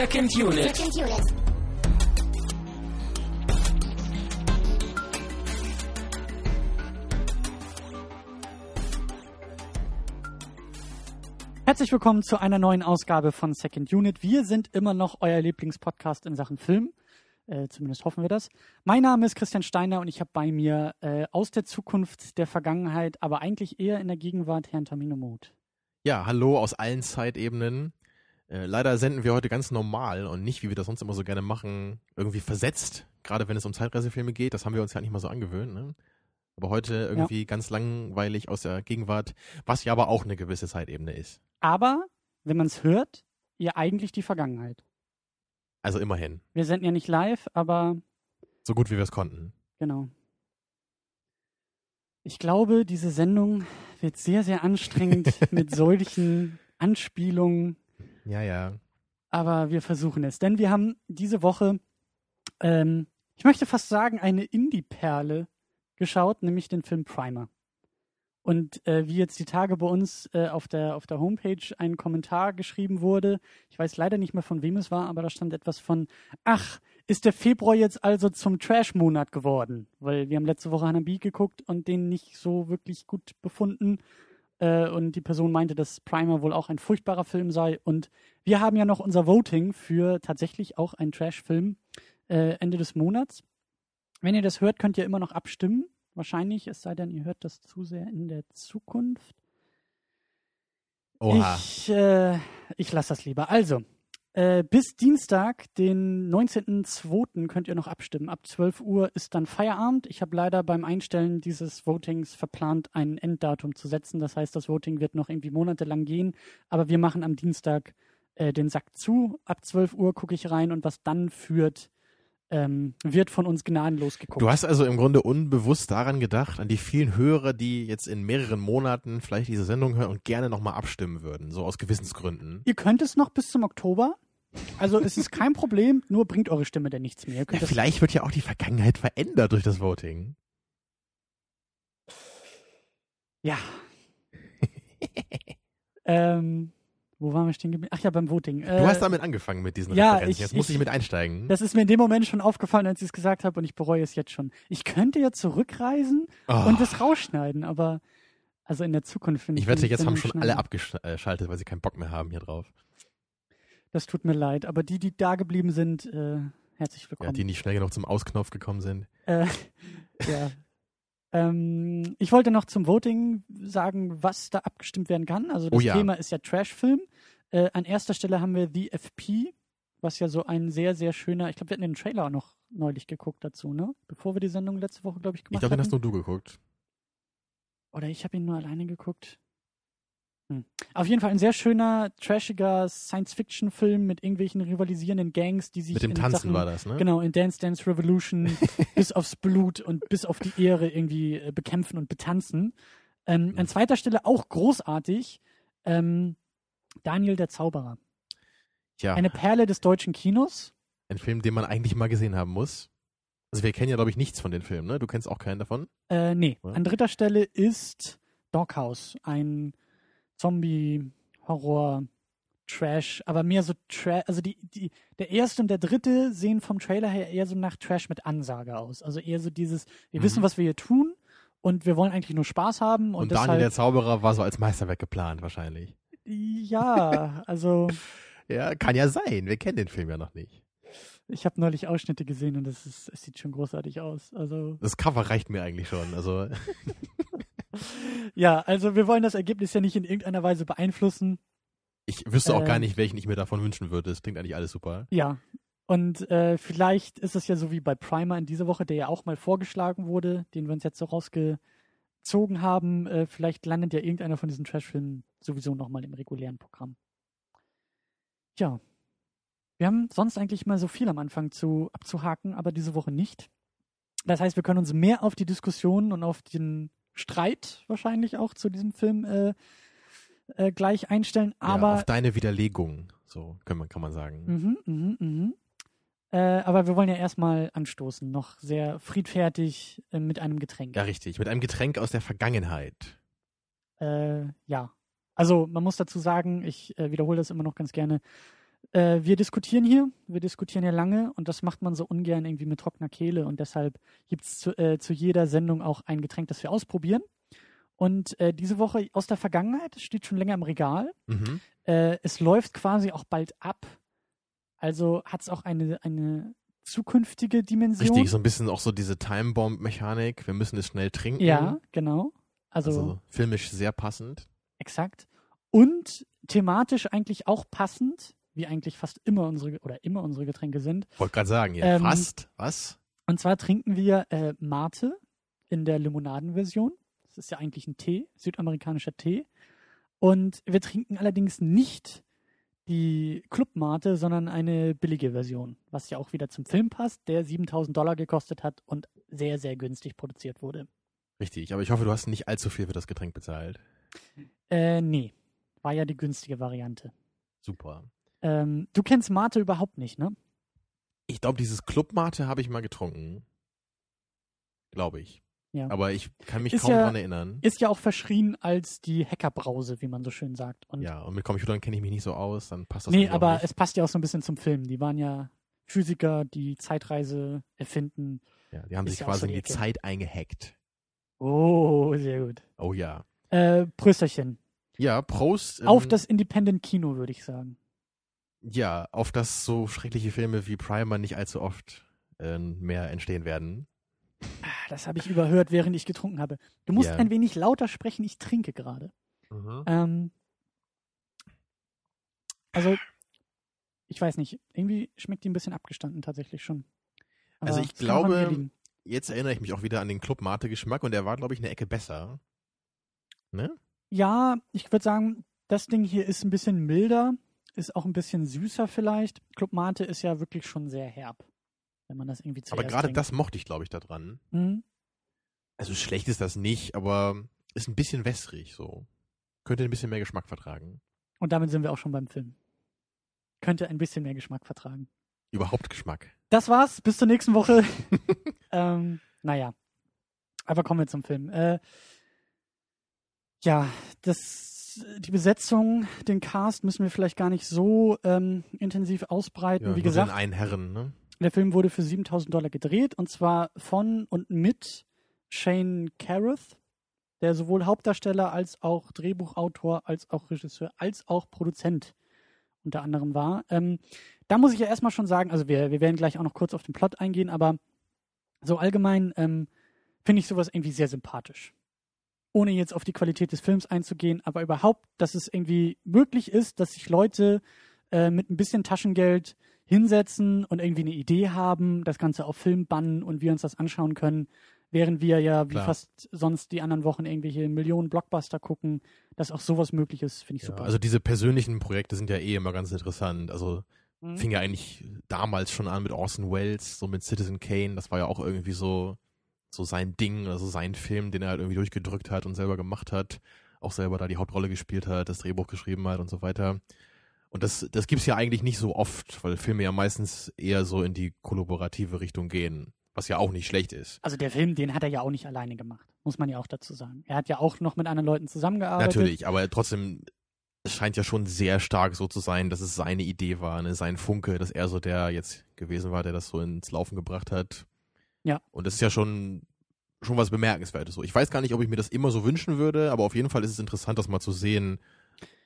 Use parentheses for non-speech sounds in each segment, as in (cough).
Second Unit. Second Unit. Herzlich willkommen zu einer neuen Ausgabe von Second Unit. Wir sind immer noch euer Lieblingspodcast in Sachen Film. Äh, zumindest hoffen wir das. Mein Name ist Christian Steiner und ich habe bei mir äh, aus der Zukunft, der Vergangenheit, aber eigentlich eher in der Gegenwart Herrn Tamino Mut. Ja, hallo aus allen Zeitebenen. Äh, leider senden wir heute ganz normal und nicht, wie wir das sonst immer so gerne machen, irgendwie versetzt. Gerade wenn es um Zeitreisefilme geht, das haben wir uns ja nicht mal so angewöhnt. Ne? Aber heute irgendwie ganz langweilig aus der Gegenwart, was ja aber auch eine gewisse Zeitebene ist. Aber, wenn man es hört, ja eigentlich die Vergangenheit. Also immerhin. Wir senden ja nicht live, aber So gut wie wir es konnten. genau. Ich glaube, diese Sendung wird sehr, sehr anstrengend (laughs) mit solchen Anspielungen Ja, ja. aber wir versuchen es. Denn wir haben diese Woche, ähm, ich möchte fast sagen, eine Indie-Perle geschaut, nämlich den Film Primer. Und äh, wie jetzt die Tage bei uns äh, auf, der, auf der Homepage ein Kommentar geschrieben wurde, ich weiß leider nicht mehr von wem es war, aber da stand etwas von, ach, ist der Februar jetzt also zum Trash-Monat geworden? Weil wir haben letzte Woche Hanabi geguckt und den nicht so wirklich gut befunden. Äh, und die Person meinte, dass Primer wohl auch ein furchtbarer Film sei. Und wir haben ja noch unser Voting für tatsächlich auch einen Trash-Film äh, Ende des Monats. Wenn ihr das hört, könnt ihr immer noch abstimmen. Wahrscheinlich, es sei denn, ihr hört das zu sehr in der Zukunft. Oha. Ich, äh, ich lasse das lieber. Also, äh, bis Dienstag, den 19.02. könnt ihr noch abstimmen. Ab 12 Uhr ist dann Feierabend. Ich habe leider beim Einstellen dieses Votings verplant, ein Enddatum zu setzen. Das heißt, das Voting wird noch irgendwie monatelang gehen. Aber wir machen am Dienstag äh, den Sack zu. Ab 12 Uhr gucke ich rein und was dann führt, ähm, wird von uns gnadenlos geguckt. Du hast also im Grunde unbewusst daran gedacht, an die vielen Hörer, die jetzt in mehreren Monaten vielleicht diese Sendung hören und gerne nochmal abstimmen würden, so aus Gewissensgründen. Ihr könnt es noch bis zum Oktober. Also es ist kein Problem, nur bringt eure Stimme denn nichts mehr. Ja, vielleicht wird ja auch die Vergangenheit verändert durch das Voting. Ja. (laughs) ähm, wo waren wir stehen geblieben? Ach ja, beim Voting. Äh, Du hast damit angefangen mit diesen ja, Referenzen. ich- Jetzt muss ich- ich mit einsteigen. Das ist mir in dem Moment schon aufgefallen, als ich es gesagt habe und ich bereue es jetzt schon. Ich könnte ja zurückreisen Oh. und das rausschneiden, aber also in der Zukunft finde ich. ich wette, jetzt haben schon alle abgeschaltet, weil sie keinen Bock mehr haben hier drauf. Das tut mir leid, aber die, die da geblieben sind, äh, herzlich Ja, willkommen. die nicht schnell genug zum Ausknopf gekommen sind. Äh, (laughs) ja. Ähm, ich wollte noch zum Voting sagen, was da abgestimmt werden kann. Also das Oh ja. Thema ist ja Trashfilm. Äh, an erster Stelle haben wir The FP, was ja so ein sehr, sehr schöner, ich glaube, wir hatten den Trailer auch noch neulich geguckt dazu, ne? Bevor wir die Sendung letzte Woche, glaube ich, Ich gemacht glaube, den hast nur du geguckt. Oder ich habe ihn nur alleine geguckt. Hm. Auf jeden Fall ein sehr schöner, trashiger Science-Fiction-Film mit irgendwelchen rivalisierenden Gangs, die sich Mit dem in Tanzen Sachen, war das, ne? Genau, in Dance Dance Revolution (laughs) bis aufs Blut und bis auf die Ehre irgendwie äh, bekämpfen und betanzen. Ähm, an zweiter Stelle auch großartig, ähm, Daniel der Zauberer. Ja, Eine Perle des deutschen Kinos. ein Film, den man eigentlich mal gesehen haben muss. Also wir kennen ja, glaube ich, nichts von den Filmen, ne? Du kennst auch keinen davon? Äh, nee, Ja. an dritter Stelle ist Doghouse, ein Zombie-Horror. Trash, aber mehr so Trash, also die, die, der erste und der dritte sehen vom Trailer her eher so nach Trash mit Ansage aus. Also eher so dieses, wir Mhm. wissen, was wir hier tun und wir wollen eigentlich nur Spaß haben und, Und, Daniel der Zauberer war so als Meisterwerk geplant, wahrscheinlich. ja, also (laughs) Ja, kann ja sein. Wir kennen den Film ja noch nicht. ich habe neulich Ausschnitte gesehen und ist, es sieht schon großartig aus. Also Das Cover reicht mir eigentlich schon. Also, (laughs) ja, also wir wollen das Ergebnis ja nicht in irgendeiner Weise beeinflussen. ich wüsste auch Ähm. gar nicht, welchen ich mir davon wünschen würde. Das klingt eigentlich alles super. Ja. Und äh, vielleicht ist es ja so wie bei Primer in dieser Woche, der ja auch mal vorgeschlagen wurde, den wir uns jetzt so rausgezogen haben. Äh, vielleicht landet ja irgendeiner von diesen Trashfilmen sowieso nochmal im regulären Programm. Ja. Wir haben sonst eigentlich mal so viel am Anfang zu abzuhaken, aber diese Woche nicht. Das heißt, wir können uns mehr auf die Diskussion und auf den Streit wahrscheinlich auch zu diesem Film äh, äh, gleich einstellen. ja, Aber auf deine Widerlegung, so kann man, kann man sagen. Mhm, mhm, mhm. Äh, aber wir wollen ja erstmal anstoßen, noch sehr friedfertig äh, mit einem Getränk. Ja, richtig. Mit einem Getränk aus der Vergangenheit. Äh, ja. Also man muss dazu sagen, ich äh, wiederhole das immer noch ganz gerne, äh, wir diskutieren hier, wir diskutieren ja lange und das macht man so ungern irgendwie mit trockener Kehle und deshalb gibt es zu, äh, zu jeder Sendung auch ein Getränk, das wir ausprobieren. Und äh, diese Woche aus der Vergangenheit, steht schon länger im Regal. Mhm. Äh, es läuft quasi auch bald ab. Also hat es auch eine, eine zukünftige Dimension. Richtig, so ein bisschen auch so diese Time-Bomb-Mechanik. Wir müssen es schnell trinken. Ja, genau. Also, Also filmisch sehr passend. exakt. Und thematisch eigentlich auch passend, wie eigentlich fast immer unsere oder immer unsere Getränke sind. Wollte gerade sagen, ja, Ähm, fast. Was? Und zwar trinken wir äh, Mate in der Limonadenversion. Das ist ja eigentlich ein Tee, südamerikanischer Tee. Und wir trinken allerdings nicht die Club-Mate, sondern eine billige Version, was ja auch wieder zum Film passt, der 7000 Dollar gekostet hat und sehr, sehr günstig produziert wurde. Richtig, aber ich hoffe, du hast nicht allzu viel für das Getränk bezahlt. Äh, nee, war ja die günstige Variante. Super. Ähm, du kennst Mate überhaupt nicht, ne? Ich glaube, dieses Clubmate habe ich mal getrunken. Glaube ich. Ja. Aber ich kann mich Ist kaum ja- dran erinnern. Ist ja auch verschrien als die Hackerbrause, wie man so schön sagt. Und ja, und mit Computern kenne ich mich nicht so aus, dann passt das nee, auch aber nicht. es passt ja auch so ein bisschen zum Film. Die waren ja Physiker, die Zeitreise erfinden. Ja, die haben ist sich ja quasi so in die Ecke. Zeit eingehackt. Oh, sehr gut. Oh ja. Äh, Prösterchen. Ja, Prost. Auf das Independent Kino, würde ich sagen. Ja, auf das so schreckliche Filme wie Primer nicht allzu oft äh, mehr entstehen werden. Ah, Das habe ich überhört, während ich getrunken habe. Du musst Ja. ein wenig lauter sprechen, ich trinke gerade. Ähm, also, ich weiß nicht, irgendwie schmeckt die ein bisschen abgestanden tatsächlich schon. Aber Also ich glaube. Jetzt erinnere ich mich auch wieder an den Club Mate Geschmack und der war, glaube ich, eine Ecke besser. Ne? Ja, ich würde sagen, das Ding hier ist ein bisschen milder, ist auch ein bisschen süßer vielleicht. Club Mate ist ja wirklich schon sehr herb, wenn man das irgendwie zuerst Aber gerade trinkt. das mochte ich, glaube ich, da dran. Mhm. Also schlecht ist das nicht, aber ist ein bisschen wässrig so. Könnte ein bisschen mehr Geschmack vertragen. Und damit sind wir auch schon beim Film. Könnte ein bisschen mehr Geschmack vertragen. Überhaupt Geschmack. Das war's, bis zur nächsten Woche. (laughs) ähm, naja. Aber kommen wir zum Film. Äh, ja, das, die Besetzung, den Cast müssen wir vielleicht gar nicht so ähm, intensiv ausbreiten. Ja, Wie gesagt, einen Herren, ne? der Film wurde für 7000 Dollar gedreht und zwar von und mit Shane Carruth, der sowohl Hauptdarsteller als auch Drehbuchautor, als auch Regisseur, als auch Produzent unter anderem war. Ähm, da muss ich ja erstmal schon sagen, also wir, wir werden gleich auch noch kurz auf den Plot eingehen, aber so allgemein ähm, finde ich sowas irgendwie sehr sympathisch. Ohne jetzt auf die Qualität des Films einzugehen, aber überhaupt, dass es irgendwie möglich ist, dass sich Leute äh, mit ein bisschen Taschengeld hinsetzen und irgendwie eine Idee haben, das Ganze auf Film bannen und wir uns das anschauen können, während wir ja wie Klar. fast sonst die anderen Wochen irgendwelche Millionen Blockbuster gucken, dass auch sowas möglich ist, finde ich Ja, super. also diese persönlichen Projekte sind ja eh immer ganz interessant. Also Mhm. fing ja eigentlich damals schon an mit Orson Welles, so mit Citizen Kane. Das war ja auch irgendwie so, so sein Ding, also sein Film, den er halt irgendwie durchgedrückt hat und selber gemacht hat. Auch selber da die Hauptrolle gespielt hat, das Drehbuch geschrieben hat und so weiter. Und das, das gibt's ja eigentlich nicht so oft, weil Filme ja meistens eher so in die kollaborative Richtung gehen. Was ja auch nicht schlecht ist. Also der Film, den hat er ja auch nicht alleine gemacht, muss man ja auch dazu sagen. Er hat ja auch noch mit anderen Leuten zusammengearbeitet. Natürlich, aber trotzdem, es scheint ja schon sehr stark so zu sein, dass es seine Idee war, ne? sein Funke, dass er so der jetzt gewesen war, der das so ins Laufen gebracht hat. Ja. Und das ist ja schon, schon was Bemerkenswertes. So. Ich weiß gar nicht, ob ich mir das immer so wünschen würde, aber auf jeden Fall ist es interessant, das mal zu sehen.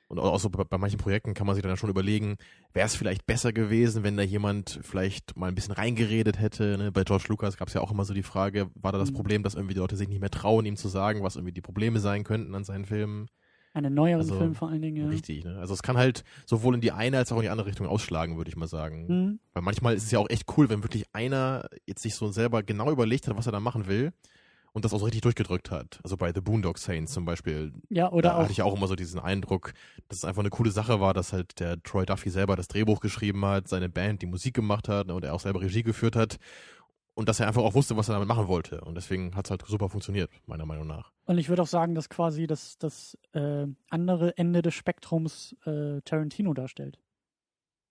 Und auch so bei, bei manchen Projekten kann man sich dann schon überlegen, wäre es vielleicht besser gewesen, wenn da jemand vielleicht mal ein bisschen reingeredet hätte. Ne? Bei George Lucas gab es ja auch immer so die Frage, war da das Mhm. Problem, dass irgendwie die Leute sich nicht mehr trauen, ihm zu sagen, was irgendwie die Probleme sein könnten an seinen Filmen. Einen neueren Also, Film vor allen Dingen, ja. Richtig, ne? Also es kann halt sowohl in die eine als auch in die andere Richtung ausschlagen, würde ich mal sagen. Mhm. Weil manchmal ist es ja auch echt cool, wenn wirklich einer jetzt sich so selber genau überlegt hat, was er da machen will und das auch so richtig durchgedrückt hat. Also bei The Boondock Saints zum Beispiel, Ja, oder da auch hatte ich auch immer so diesen Eindruck, dass es einfach eine coole Sache war, dass halt der Troy Duffy selber das Drehbuch geschrieben hat, seine Band die Musik gemacht hat und er auch selber Regie geführt hat und dass er einfach auch wusste, was er damit machen wollte. Und deswegen hat es halt super funktioniert, meiner Meinung nach. Und ich würde auch sagen, dass quasi das, das äh, andere Ende des Spektrums äh, Tarantino darstellt.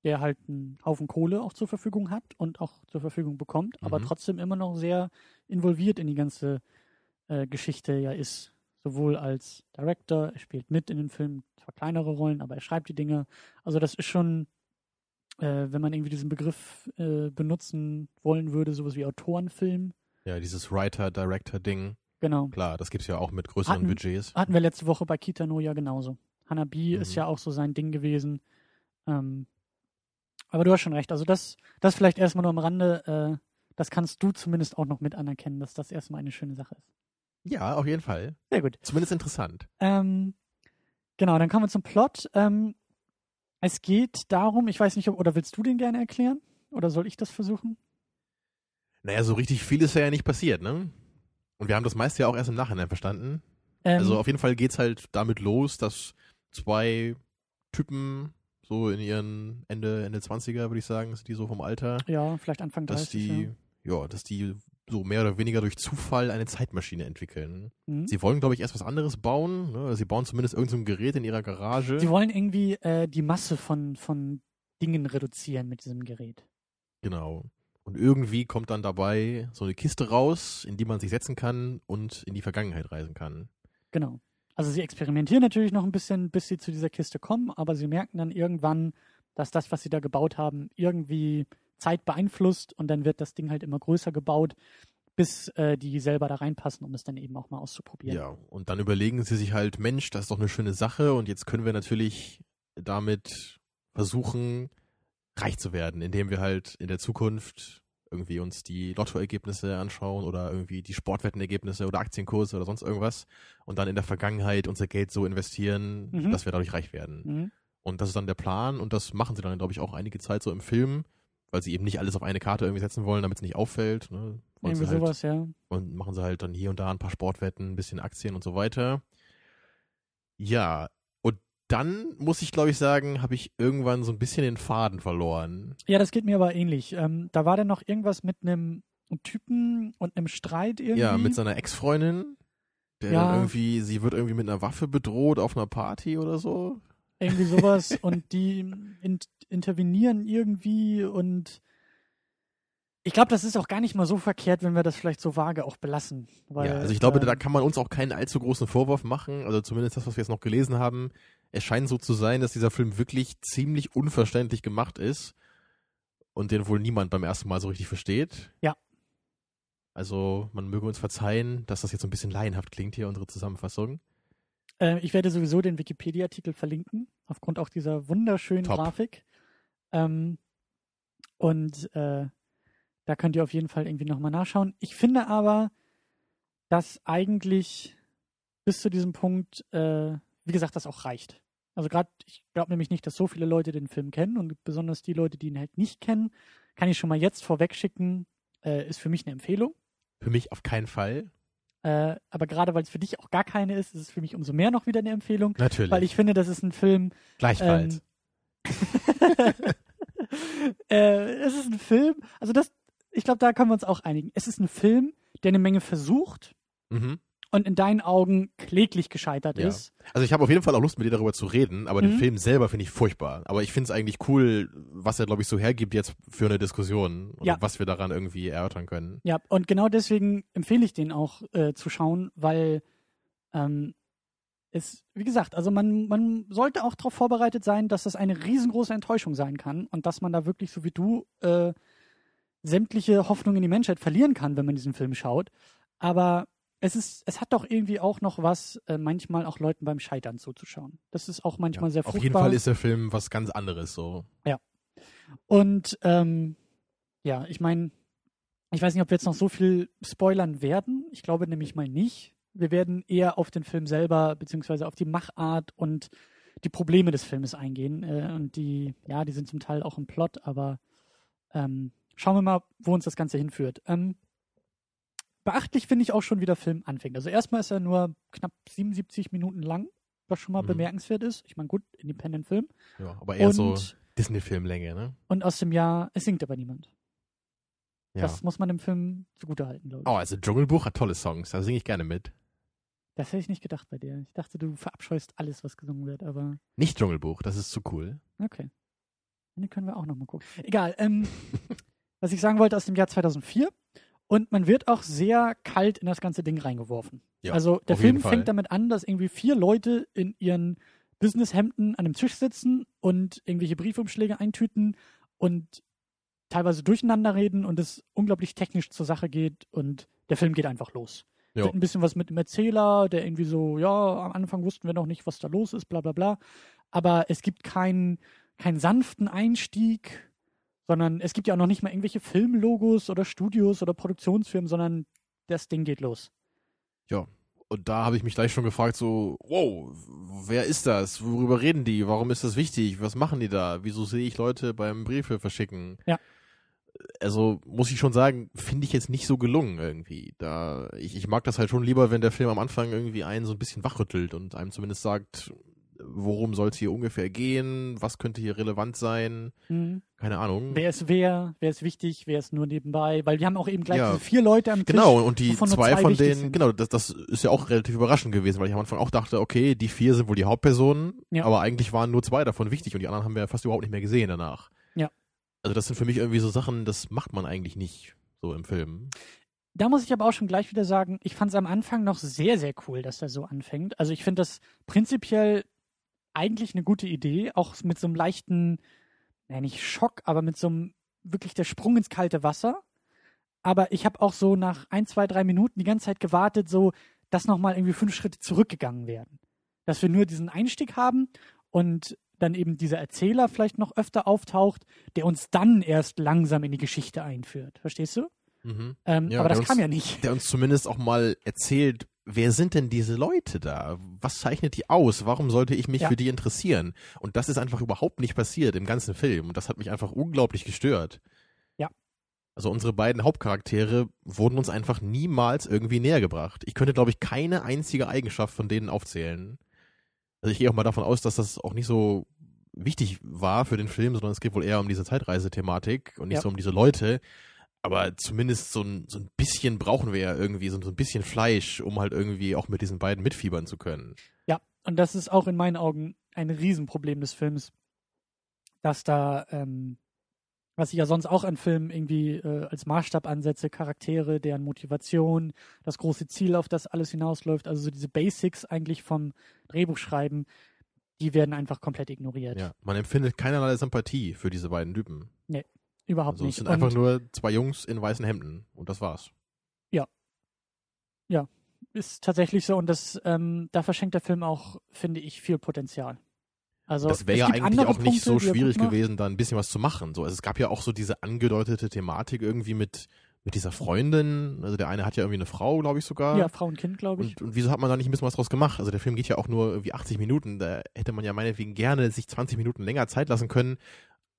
Der halt einen Haufen Kohle auch zur Verfügung hat und auch zur Verfügung bekommt, aber Mhm. trotzdem immer noch sehr involviert in die ganze äh, Geschichte ja ist. Sowohl als Director, er spielt mit in den Filmen, zwar kleinere Rollen, aber er schreibt die Dinge. Also das ist schon äh, wenn man irgendwie diesen Begriff äh, benutzen wollen würde, sowas wie Autorenfilm. Ja, dieses Writer-Director-Ding. Genau. Klar, das gibt's ja auch mit größeren Hatten- Budgets. Hatten wir letzte Woche bei Kitano ja genauso. Hanabi Mhm. ist ja auch so sein Ding gewesen. Ähm, aber du hast schon recht. Also das, das vielleicht erstmal nur am Rande. Äh, das kannst du zumindest auch noch mit anerkennen, dass das erstmal eine schöne Sache ist. Ja, auf jeden Fall. Sehr gut. Zumindest interessant. Ähm, genau, dann kommen wir zum Plot. Ähm, es geht darum, ich weiß nicht, ob, oder willst du den gerne erklären? Oder soll ich das versuchen? Naja, so richtig viel ist ja nicht passiert, ne? Und wir haben das meiste ja auch erst im Nachhinein verstanden. Ähm, Also auf jeden Fall geht's halt damit los, dass zwei Typen so in ihren Ende, Ende 20er, würde ich sagen, sind die so vom Alter, ja, vielleicht Anfang 30. dass die, ja. dass die so mehr oder weniger durch Zufall eine Zeitmaschine entwickeln. Mhm. Sie wollen, glaube ich, erst was anderes bauen. Ne? Sie bauen zumindest irgendein so ein Gerät in ihrer Garage. Sie wollen irgendwie äh, die Masse von, von Dingen reduzieren mit diesem Gerät. Genau. Und irgendwie kommt dann dabei so eine Kiste raus, in die man sich setzen kann und in die Vergangenheit reisen kann. Genau. Also sie experimentieren natürlich noch ein bisschen, bis sie zu dieser Kiste kommen, aber sie merken dann irgendwann, dass das, was sie da gebaut haben, irgendwie Zeit beeinflusst und dann wird das Ding halt immer größer gebaut, bis äh, die selber da reinpassen, um es dann eben auch mal auszuprobieren. Ja, und dann überlegen sie sich halt, Mensch, das ist doch eine schöne Sache und jetzt können wir natürlich damit versuchen, reich zu werden, indem wir halt in der Zukunft irgendwie uns die Lottoergebnisse anschauen oder irgendwie die Sportwettenergebnisse oder Aktienkurse oder sonst irgendwas und dann in der Vergangenheit unser Geld so investieren, Mhm. dass wir dadurch reich werden. Mhm. Und das ist dann der Plan und das machen sie dann, glaube ich, auch einige Zeit so im Film, weil sie eben nicht alles auf eine Karte irgendwie setzen wollen, damit es nicht auffällt. Ne? Wollen Irgendwie halt, sowas, ja. Und machen sie halt dann hier und da ein paar Sportwetten, ein bisschen Aktien und so weiter. Ja, und dann muss ich, glaube ich, sagen, habe ich irgendwann so ein bisschen den Faden verloren. Ja, das geht mir aber ähnlich. Ähm, da war dann noch irgendwas mit einem Typen und einem Streit irgendwie. Ja, mit seiner Ex-Freundin, der Ja. dann irgendwie, sie wird irgendwie mit einer Waffe bedroht auf einer Party oder so. Irgendwie sowas und die in, intervenieren irgendwie und ich glaube, das ist auch gar nicht mal so verkehrt, wenn wir das vielleicht so vage auch belassen. Weil, ja, also ich glaube, ähm, da kann man uns auch keinen allzu großen Vorwurf machen. Also zumindest das, was wir jetzt noch gelesen haben. Es scheint so zu sein, dass dieser Film wirklich ziemlich unverständlich gemacht ist und den wohl niemand beim ersten Mal so richtig versteht. Ja. Also man möge uns verzeihen, dass das jetzt so ein bisschen laienhaft klingt hier, unsere Zusammenfassung. Äh, ich werde sowieso den Wikipedia-Artikel verlinken, aufgrund auch dieser wunderschönen Top. Grafik. Ähm, und äh, da könnt ihr auf jeden Fall irgendwie nochmal nachschauen. Ich finde aber, dass eigentlich bis zu diesem Punkt, äh, wie gesagt, das auch reicht. Also gerade, ich glaube nämlich nicht, dass so viele Leute den Film kennen und besonders die Leute, die ihn halt nicht kennen, kann ich schon mal jetzt vorweg schicken, äh, ist für mich eine Empfehlung. Für mich auf keinen Fall. Äh, aber gerade weil es für dich auch gar keine ist, ist es für mich umso mehr noch wieder eine Empfehlung. Natürlich. Weil ich finde, das ist ein Film. Gleichfalls. (laughs) äh, es ist ein Film, also das, ich glaube, da können wir uns auch einigen. Es ist ein Film, der eine Menge versucht mhm. Und in deinen Augen kläglich gescheitert Ja. ist. Also ich habe auf jeden Fall auch Lust, mit dir darüber zu reden, aber den Mhm. Film selber finde ich furchtbar. Aber ich finde es eigentlich cool, was er, glaube ich, so hergibt jetzt für eine Diskussion und Ja. was wir daran irgendwie erörtern können. Ja, und genau deswegen empfehle ich den auch äh, zu schauen, weil ähm, es, wie gesagt, also man, man sollte auch darauf vorbereitet sein, dass das eine riesengroße Enttäuschung sein kann und dass man da wirklich, so wie du, äh, sämtliche Hoffnung in die Menschheit verlieren kann, wenn man diesen Film schaut. Aber es ist, es hat doch irgendwie auch noch was, äh, manchmal auch Leuten beim Scheitern zuzuschauen. Das ist auch manchmal sehr Auf fruchtbar. jeden Fall ist der Film was ganz anderes so. Und ähm, ja, ich meine, ich weiß nicht, ob wir jetzt noch so viel spoilern werden. Ich glaube nämlich mal nicht. Wir werden eher auf den Film selber, beziehungsweise auf die Machart und die Probleme des Filmes eingehen. Äh, und die, ja, die sind zum Teil auch im Plot, aber ähm, schauen wir mal, wo uns das Ganze hinführt. Ähm, beachtlich finde ich auch schon, wie der Film anfängt. Also erstmal ist er nur knapp 77 Minuten lang, was schon mal Mhm. bemerkenswert ist. Ich meine, gut, Independent-Film. Ja, aber eher Und, so Disney-Filmlänge, ne? und aus dem Jahr, es singt aber niemand. Ja. Das muss man dem Film zugutehalten, glaube ich. Oh, also Dschungelbuch hat tolle Songs, da singe ich gerne mit. Das hätte ich nicht gedacht bei dir. Ich dachte, du verabscheust alles, was gesungen wird, aber Nicht Dschungelbuch, das ist zu cool. okay. Den können wir auch nochmal gucken. Egal. Ähm, (laughs) was ich sagen wollte, aus dem Jahr 2004. Und man wird auch sehr kalt in das ganze Ding reingeworfen. Ja, also der Film fängt damit an, dass irgendwie vier Leute in ihren Businesshemden an einem Tisch sitzen und irgendwelche Briefumschläge eintüten und teilweise durcheinander reden und es unglaublich technisch zur Sache geht und der Film geht einfach los. Ja. Ein bisschen was mit dem Erzähler, der irgendwie so, ja, am Anfang wussten wir noch nicht, was da los ist, bla bla bla. Aber es gibt keinen, keinen sanften Einstieg, sondern es gibt ja auch noch nicht mal irgendwelche Filmlogos oder Studios oder Produktionsfirmen, sondern das Ding geht los. Ja. Und da habe ich mich gleich schon gefragt, so, wow, wer ist das? Worüber reden die? Warum ist das wichtig? Was machen die da? Wieso sehe ich Leute beim Briefe verschicken? Ja. Also muss ich schon sagen, finde ich jetzt nicht so gelungen irgendwie. Da ich, ich mag das halt schon lieber, wenn der Film am Anfang irgendwie einen so ein bisschen wachrüttelt und einem zumindest sagt, worum soll es hier ungefähr gehen, was könnte hier relevant sein, Mhm. keine Ahnung. Wer ist wer, wer ist wichtig, wer ist nur nebenbei, weil wir haben auch eben gleich Ja. diese vier Leute am Tisch. Genau, und die zwei zwei von denen, sind. genau, das, das ist ja auch relativ überraschend gewesen, weil ich am Anfang auch dachte, okay, die vier sind wohl die Hauptpersonen, Ja. aber eigentlich waren nur zwei davon wichtig und die anderen haben wir ja fast überhaupt nicht mehr gesehen danach. Ja. Also das sind für mich irgendwie so Sachen, das macht man eigentlich nicht so im Film. Da muss ich aber auch schon gleich wieder sagen, ich fand es am Anfang noch sehr, sehr cool, dass er so anfängt. Also ich finde das prinzipiell eigentlich eine gute Idee, auch mit so einem leichten, ja nicht Schock, aber mit so einem wirklich der Sprung ins kalte Wasser. Aber ich habe auch so nach ein, zwei, drei Minuten die ganze Zeit gewartet, so, dass nochmal irgendwie fünf Schritte zurückgegangen werden. Dass wir nur diesen Einstieg haben und dann eben dieser Erzähler vielleicht noch öfter auftaucht, der uns dann erst langsam in die Geschichte einführt. Verstehst du? Mhm. Ähm, Ja, aber das uns- kam ja nicht. Der uns zumindest auch mal erzählt, wer sind denn diese Leute da? Was zeichnet die aus? Warum sollte ich mich Ja. für die interessieren? Und das ist einfach überhaupt nicht passiert im ganzen Film. Und das hat mich einfach unglaublich gestört. Ja. Also unsere beiden Hauptcharaktere wurden uns einfach niemals irgendwie näher gebracht. Ich könnte, glaube ich, keine einzige Eigenschaft von denen aufzählen. Also ich gehe auch mal davon aus, dass das auch nicht so wichtig war für den Film, sondern es geht wohl eher um diese Zeitreisethematik und nicht Ja. so um diese Leute. Aber zumindest so ein, so ein bisschen brauchen wir ja irgendwie, so, so ein bisschen Fleisch, um halt irgendwie auch mit diesen beiden mitfiebern zu können. Ja, und das ist auch in meinen Augen ein Riesenproblem des Films, dass da, ähm, was ich ja sonst auch an Filmen irgendwie äh, als Maßstab ansetze, Charaktere, deren Motivation, das große Ziel, auf das alles hinausläuft, also so diese Basics eigentlich vom Drehbuchschreiben, die werden einfach komplett ignoriert. Ja, man empfindet keinerlei Sympathie für diese beiden Typen. Überhaupt Also es nicht. sind Und einfach nur zwei Jungs in weißen Hemden und das war's. ist tatsächlich so und das, ähm, da verschenkt der Film auch, finde ich, viel Potenzial. Also das wäre es ja eigentlich auch nicht Punkte, so er gut schwierig gewesen, da ein bisschen was zu machen. So, also es gab ja auch so diese angedeutete Thematik irgendwie mit mit dieser Freundin. Also der eine hat ja irgendwie eine Frau, glaube ich sogar. Ja, Frau und Kind, glaube ich. Und, und wieso hat man da nicht ein bisschen was draus gemacht? Also der Film geht ja auch nur irgendwie 80 Minuten. Da hätte man ja meinetwegen gerne sich 20 Minuten länger Zeit lassen können,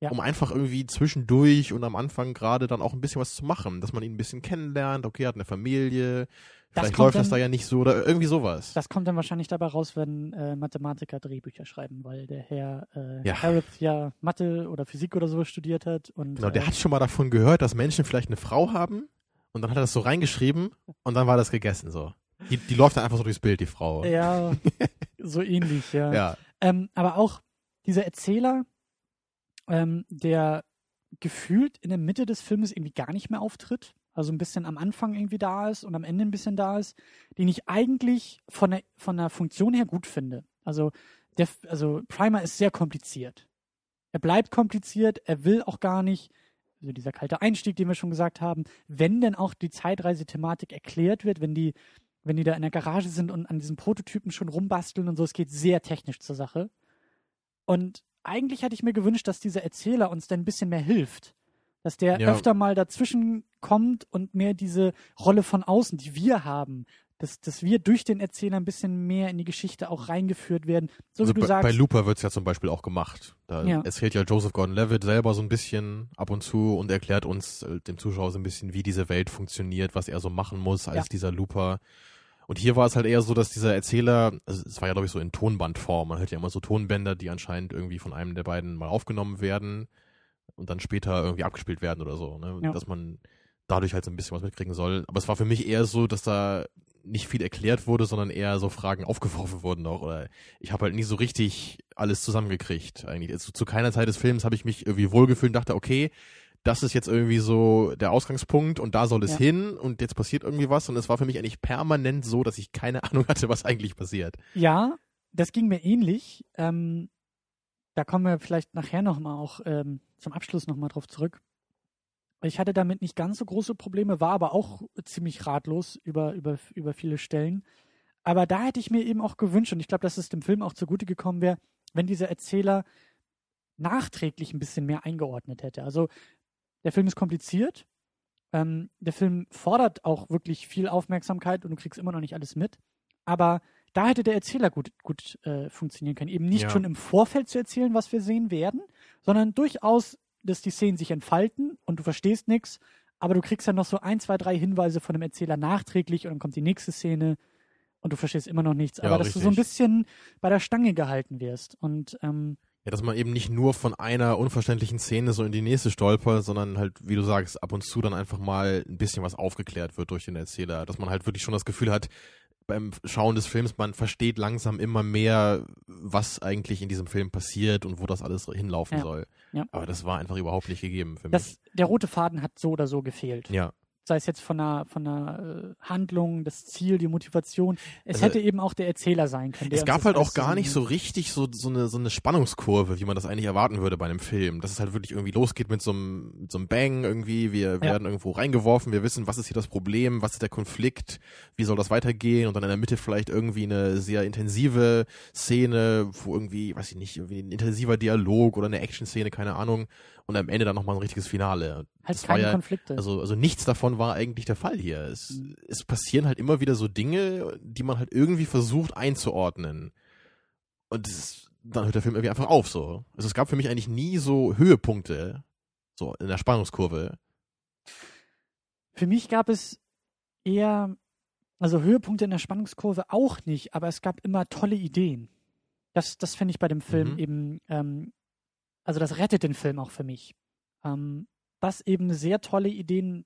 Ja. um einfach irgendwie zwischendurch und am Anfang gerade dann auch ein bisschen was zu machen. Dass man ihn ein bisschen kennenlernt. Okay, er hat eine Familie. Das Vielleicht läuft das dann- da ja nicht so oder irgendwie sowas. Das kommt dann wahrscheinlich dabei raus, wenn äh, Mathematiker Drehbücher schreiben, weil der Herr äh, Ja. Harrop ja Mathe oder Physik oder so studiert hat. Und, Genau, der äh, hat schon mal davon gehört, dass Menschen vielleicht eine Frau haben und dann hat er das so reingeschrieben und dann war das gegessen so. Die, die läuft dann einfach so durchs Bild, die Frau. Ja, (laughs) so ähnlich, ja. Ja. Ähm, aber auch dieser Erzähler, ähm, der gefühlt in der Mitte des Filmes irgendwie gar nicht mehr auftritt, also ein bisschen am Anfang irgendwie da ist und am Ende ein bisschen da ist, den ich eigentlich von der, von der Funktion her gut finde. Also, der, also Primer ist sehr kompliziert. Er bleibt kompliziert, er will auch gar nicht, also dieser kalte Einstieg, den wir schon gesagt haben, wenn denn auch die Zeitreisethematik erklärt wird, wenn die, wenn die da in der Garage sind und an diesen Prototypen schon rumbasteln und so, es geht sehr technisch zur Sache. Und eigentlich hätte ich mir gewünscht, dass dieser Erzähler uns dann ein bisschen mehr hilft. Dass der Ja. öfter mal dazwischen kommt und mehr diese Rolle von außen, die wir haben, dass, dass wir durch den Erzähler ein bisschen mehr in die Geschichte auch reingeführt werden. So also wie du bei, sagst. bei Looper wird's ja zum Beispiel auch gemacht. Da Ja. erzählt ja Joseph Gordon-Levitt selber so ein bisschen ab und zu und erklärt uns, äh, dem Zuschauer so ein bisschen, wie diese Welt funktioniert, was er so machen muss als Ja. dieser Looper. Und hier war es halt eher so, dass dieser Erzähler, also es war ja glaube ich so in Tonbandform, man hört ja immer so Tonbänder, die anscheinend irgendwie von einem der beiden mal aufgenommen werden und dann später irgendwie abgespielt werden oder so, ne? Ja. dass man dadurch halt so ein bisschen was mitkriegen soll. Aber es war für mich eher so, dass da nicht viel erklärt wurde, sondern eher so Fragen aufgeworfen wurden noch. Oder ich habe halt nie so richtig alles zusammengekriegt eigentlich. Also zu keiner Zeit des Films habe ich mich irgendwie wohlgefühlt und dachte, okay, das ist jetzt irgendwie so der Ausgangspunkt und da soll es Ja. hin und jetzt passiert irgendwie was und es war für mich eigentlich permanent so, dass ich keine (laughs) Ahnung hatte, was eigentlich passiert. Ja, das ging mir ähnlich. Ähm, da kommen wir vielleicht nachher nochmal auch ähm, zum Abschluss nochmal drauf zurück. Ich hatte damit nicht ganz so große Probleme, war aber auch ziemlich ratlos über, über, über viele Stellen. Aber da hätte ich mir eben auch gewünscht, und ich glaube, dass es dem Film auch zugute gekommen wäre, wenn dieser Erzähler nachträglich ein bisschen mehr eingeordnet hätte. Also der Film ist kompliziert, ähm, der Film fordert auch wirklich viel Aufmerksamkeit und du kriegst immer noch nicht alles mit. Aber da hätte der Erzähler gut, gut äh, funktionieren können. Eben nicht ja. schon im Vorfeld zu erzählen, was wir sehen werden, sondern durchaus, dass die Szenen sich entfalten und du verstehst nichts, aber du kriegst dann noch so ein, zwei, drei Hinweise von dem Erzähler nachträglich und dann kommt die nächste Szene und du verstehst immer noch nichts. Ja, aber dass richtig. du so ein bisschen bei der Stange gehalten wirst. Und ähm, ja, dass man eben nicht nur von einer unverständlichen Szene so in die nächste stolpert, sondern halt, wie du sagst, ab und zu dann einfach mal ein bisschen was aufgeklärt wird durch den Erzähler. Dass man halt wirklich schon das Gefühl hat, beim Schauen des Films, man versteht langsam immer mehr, was eigentlich in diesem Film passiert und wo das alles hinlaufen ja. soll. Ja. Aber das war einfach überhaupt nicht gegeben für das, mich. Der rote Faden hat so oder so gefehlt. Ja sei es jetzt von einer, von einer äh, Handlung, das Ziel, die Motivation. Es also, hätte eben auch der Erzähler sein können. Es gab halt auch gar nicht so richtig so, so, eine, so eine Spannungskurve, wie man das eigentlich erwarten würde bei einem Film. Dass es halt wirklich irgendwie losgeht mit so einem, mit so einem Bang irgendwie. Wir ja. werden irgendwo reingeworfen, wir wissen, was ist hier das Problem, was ist der Konflikt, wie soll das weitergehen und dann in der Mitte vielleicht irgendwie eine sehr intensive Szene, wo irgendwie, weiß ich nicht, irgendwie ein intensiver Dialog oder eine Action-Szene, keine Ahnung und am Ende dann nochmal ein richtiges Finale. Halt das keine ja, Konflikte. Also, also nichts davon war eigentlich der Fall hier. Es, mhm. es passieren halt immer wieder so Dinge, die man halt irgendwie versucht einzuordnen. Und das, dann hört der Film irgendwie einfach auf so. Also es gab für mich eigentlich nie so Höhepunkte, so in der Spannungskurve. Für mich gab es eher, also Höhepunkte in der Spannungskurve auch nicht, aber es gab immer tolle Ideen. Das, das finde ich bei dem Film mhm. eben ähm, also das rettet den Film auch für mich. Ähm, dass eben sehr tolle Ideen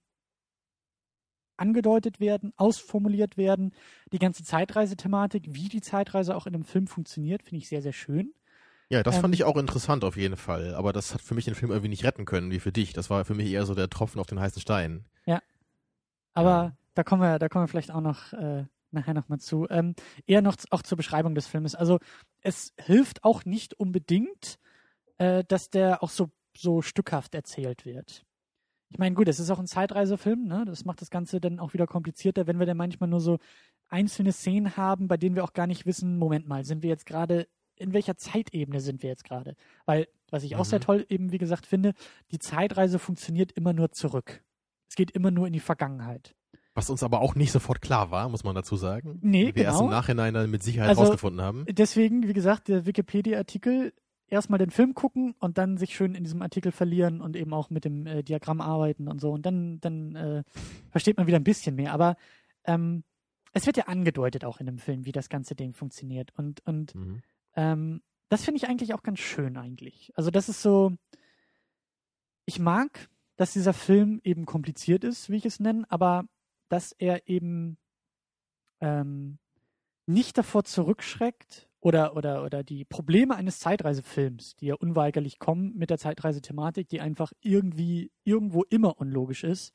angedeutet werden, ausformuliert werden. Die ganze Zeitreisethematik, wie die Zeitreise auch in dem Film funktioniert, finde ich sehr, sehr schön. Ja, das ähm, fand ich auch interessant auf jeden Fall. Aber das hat für mich den Film irgendwie nicht retten können, wie für dich. Das war für mich eher so der Tropfen auf den heißen Stein. Ja. Aber ja. da kommen wir, da kommen wir vielleicht auch noch äh, nachher nochmal zu. Ähm, eher noch auch zur Beschreibung des Filmes. Also es hilft auch nicht unbedingt, äh, dass der auch so, so stückhaft erzählt wird. Ich meine, gut, es ist auch ein Zeitreisefilm, ne? Das macht das Ganze dann auch wieder komplizierter, wenn wir dann manchmal nur so einzelne Szenen haben, bei denen wir auch gar nicht wissen, Moment mal, sind wir jetzt gerade, in welcher Zeitebene sind wir jetzt gerade? Weil, was ich mhm. auch sehr mhm. toll eben, wie gesagt, finde, die Zeitreise funktioniert immer nur zurück. Es geht immer nur in die Vergangenheit. Was uns aber auch nicht sofort klar war, muss man dazu sagen. Nee, wir genau. erst im Nachhinein dann mit Sicherheit also, rausgefunden haben. Deswegen, wie gesagt, der Wikipedia-Artikel erstmal den Film gucken und dann sich schön in diesem Artikel verlieren und eben auch mit dem äh, Diagramm arbeiten und so. Und dann, dann äh, versteht man wieder ein bisschen mehr. Aber ähm, es wird ja angedeutet auch in dem Film, wie das ganze Ding funktioniert. Und, und mhm. ähm, das finde ich eigentlich auch ganz schön eigentlich. Also das ist so, ich mag, dass dieser Film eben kompliziert ist, wie ich es nenne, aber dass er eben ähm, nicht davor zurückschreckt, oder, oder, oder die Probleme eines Zeitreisefilms, die ja unweigerlich kommen mit der Zeitreisethematik, die einfach irgendwie irgendwo immer unlogisch ist,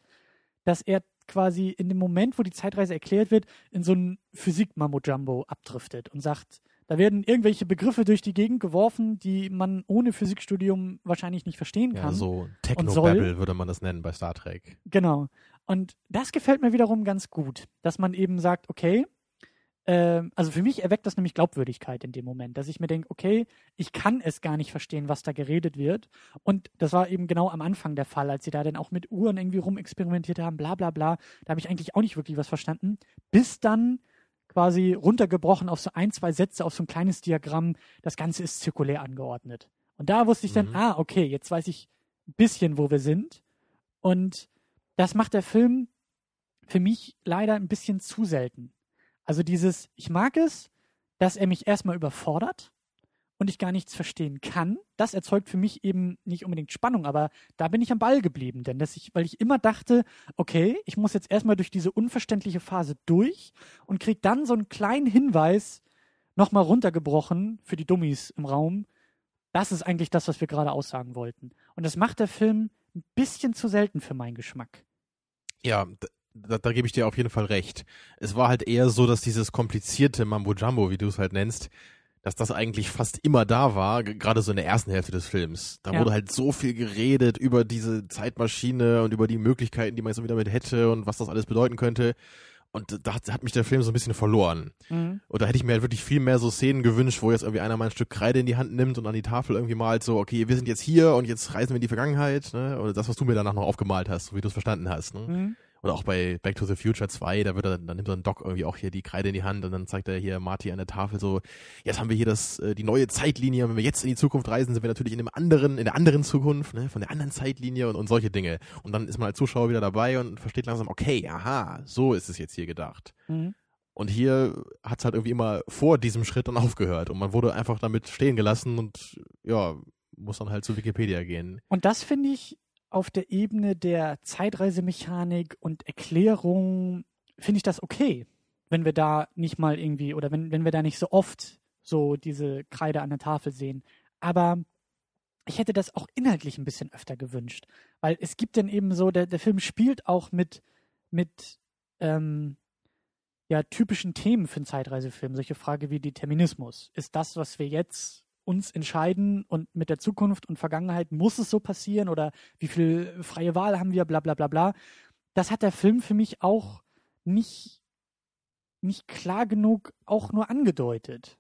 dass er quasi in dem Moment, wo die Zeitreise erklärt wird, in so ein Physik-Mambo-Jumbo abdriftet und sagt, da werden irgendwelche Begriffe durch die Gegend geworfen, die man ohne Physikstudium wahrscheinlich nicht verstehen kann. Ja, so Techno-Babble würde man das nennen bei Star Trek. Genau. Und das gefällt mir wiederum ganz gut, dass man eben sagt, okay, also für mich erweckt das nämlich Glaubwürdigkeit in dem Moment, dass ich mir denke, okay, ich kann es gar nicht verstehen, was da geredet wird. Und das war eben genau am Anfang der Fall, als sie da dann auch mit Uhren irgendwie rumexperimentiert haben, bla bla bla. Da habe ich eigentlich auch nicht wirklich was verstanden. Bis dann quasi runtergebrochen auf so ein, zwei Sätze, auf so ein kleines Diagramm, das Ganze ist zirkulär angeordnet. Und da wusste ich dann, mhm. ah, okay, jetzt weiß ich ein bisschen, wo wir sind. Und das macht der Film für mich leider ein bisschen zu selten. Also dieses, ich mag es, dass er mich erstmal überfordert und ich gar nichts verstehen kann. Das erzeugt für mich eben nicht unbedingt Spannung, aber da bin ich am Ball geblieben, denn dass ich, weil ich immer dachte, okay, ich muss jetzt erstmal durch diese unverständliche Phase durch und krieg dann so einen kleinen Hinweis nochmal runtergebrochen für die Dummies im Raum. Das ist eigentlich das, was wir gerade aussagen wollten. Und das macht der Film ein bisschen zu selten für meinen Geschmack. Ja, da, da gebe ich dir auf jeden Fall recht. Es war halt eher so, dass dieses komplizierte Mambo Jumbo, wie du es halt nennst, dass das eigentlich fast immer da war, gerade so in der ersten Hälfte des Films. Da Ja. wurde halt so viel geredet über diese Zeitmaschine und über die Möglichkeiten, die man jetzt irgendwie damit hätte und was das alles bedeuten könnte. Und da hat, hat mich der Film so ein bisschen verloren. Mhm. Und da hätte ich mir halt wirklich viel mehr so Szenen gewünscht, wo jetzt irgendwie einer mal ein Stück Kreide in die Hand nimmt und an die Tafel irgendwie malt, so, okay, wir sind jetzt hier und jetzt reisen wir in die Vergangenheit, ne? Oder das, was du mir danach noch aufgemalt hast, so wie du es verstanden hast, ne? Mhm. Oder auch bei Back to the Future 2, da wird er, dann nimmt ein Doc irgendwie auch hier die Kreide in die Hand und dann zeigt er hier Marty an der Tafel so, jetzt haben wir hier das, äh, die neue Zeitlinie, wenn wir jetzt in die Zukunft reisen, sind wir natürlich in einem anderen, in der anderen Zukunft, ne, von der anderen Zeitlinie und, und solche Dinge. Und dann ist man als Zuschauer wieder dabei und versteht langsam, okay, aha, so ist es jetzt hier gedacht. Mhm. Und hier hat es halt irgendwie immer vor diesem Schritt dann aufgehört und man wurde einfach damit stehen gelassen und ja, muss dann halt zu Wikipedia gehen. Und das finde ich auf der Ebene der Zeitreisemechanik und Erklärung, finde ich das okay, wenn wir da nicht mal irgendwie oder wenn, wenn wir da nicht so oft so diese Kreide an der Tafel sehen. Aber ich hätte das auch inhaltlich ein bisschen öfter gewünscht, weil es gibt dann eben so, der, der Film spielt auch mit, mit ähm, ja, typischen Themen für einen Zeitreisefilm. Solche Frage wie Determinismus. Ist das, was wir jetzt uns entscheiden und mit der Zukunft und Vergangenheit muss es so passieren oder wie viel freie Wahl haben wir, bla bla bla bla. Das hat der Film für mich auch nicht, nicht klar genug auch nur angedeutet,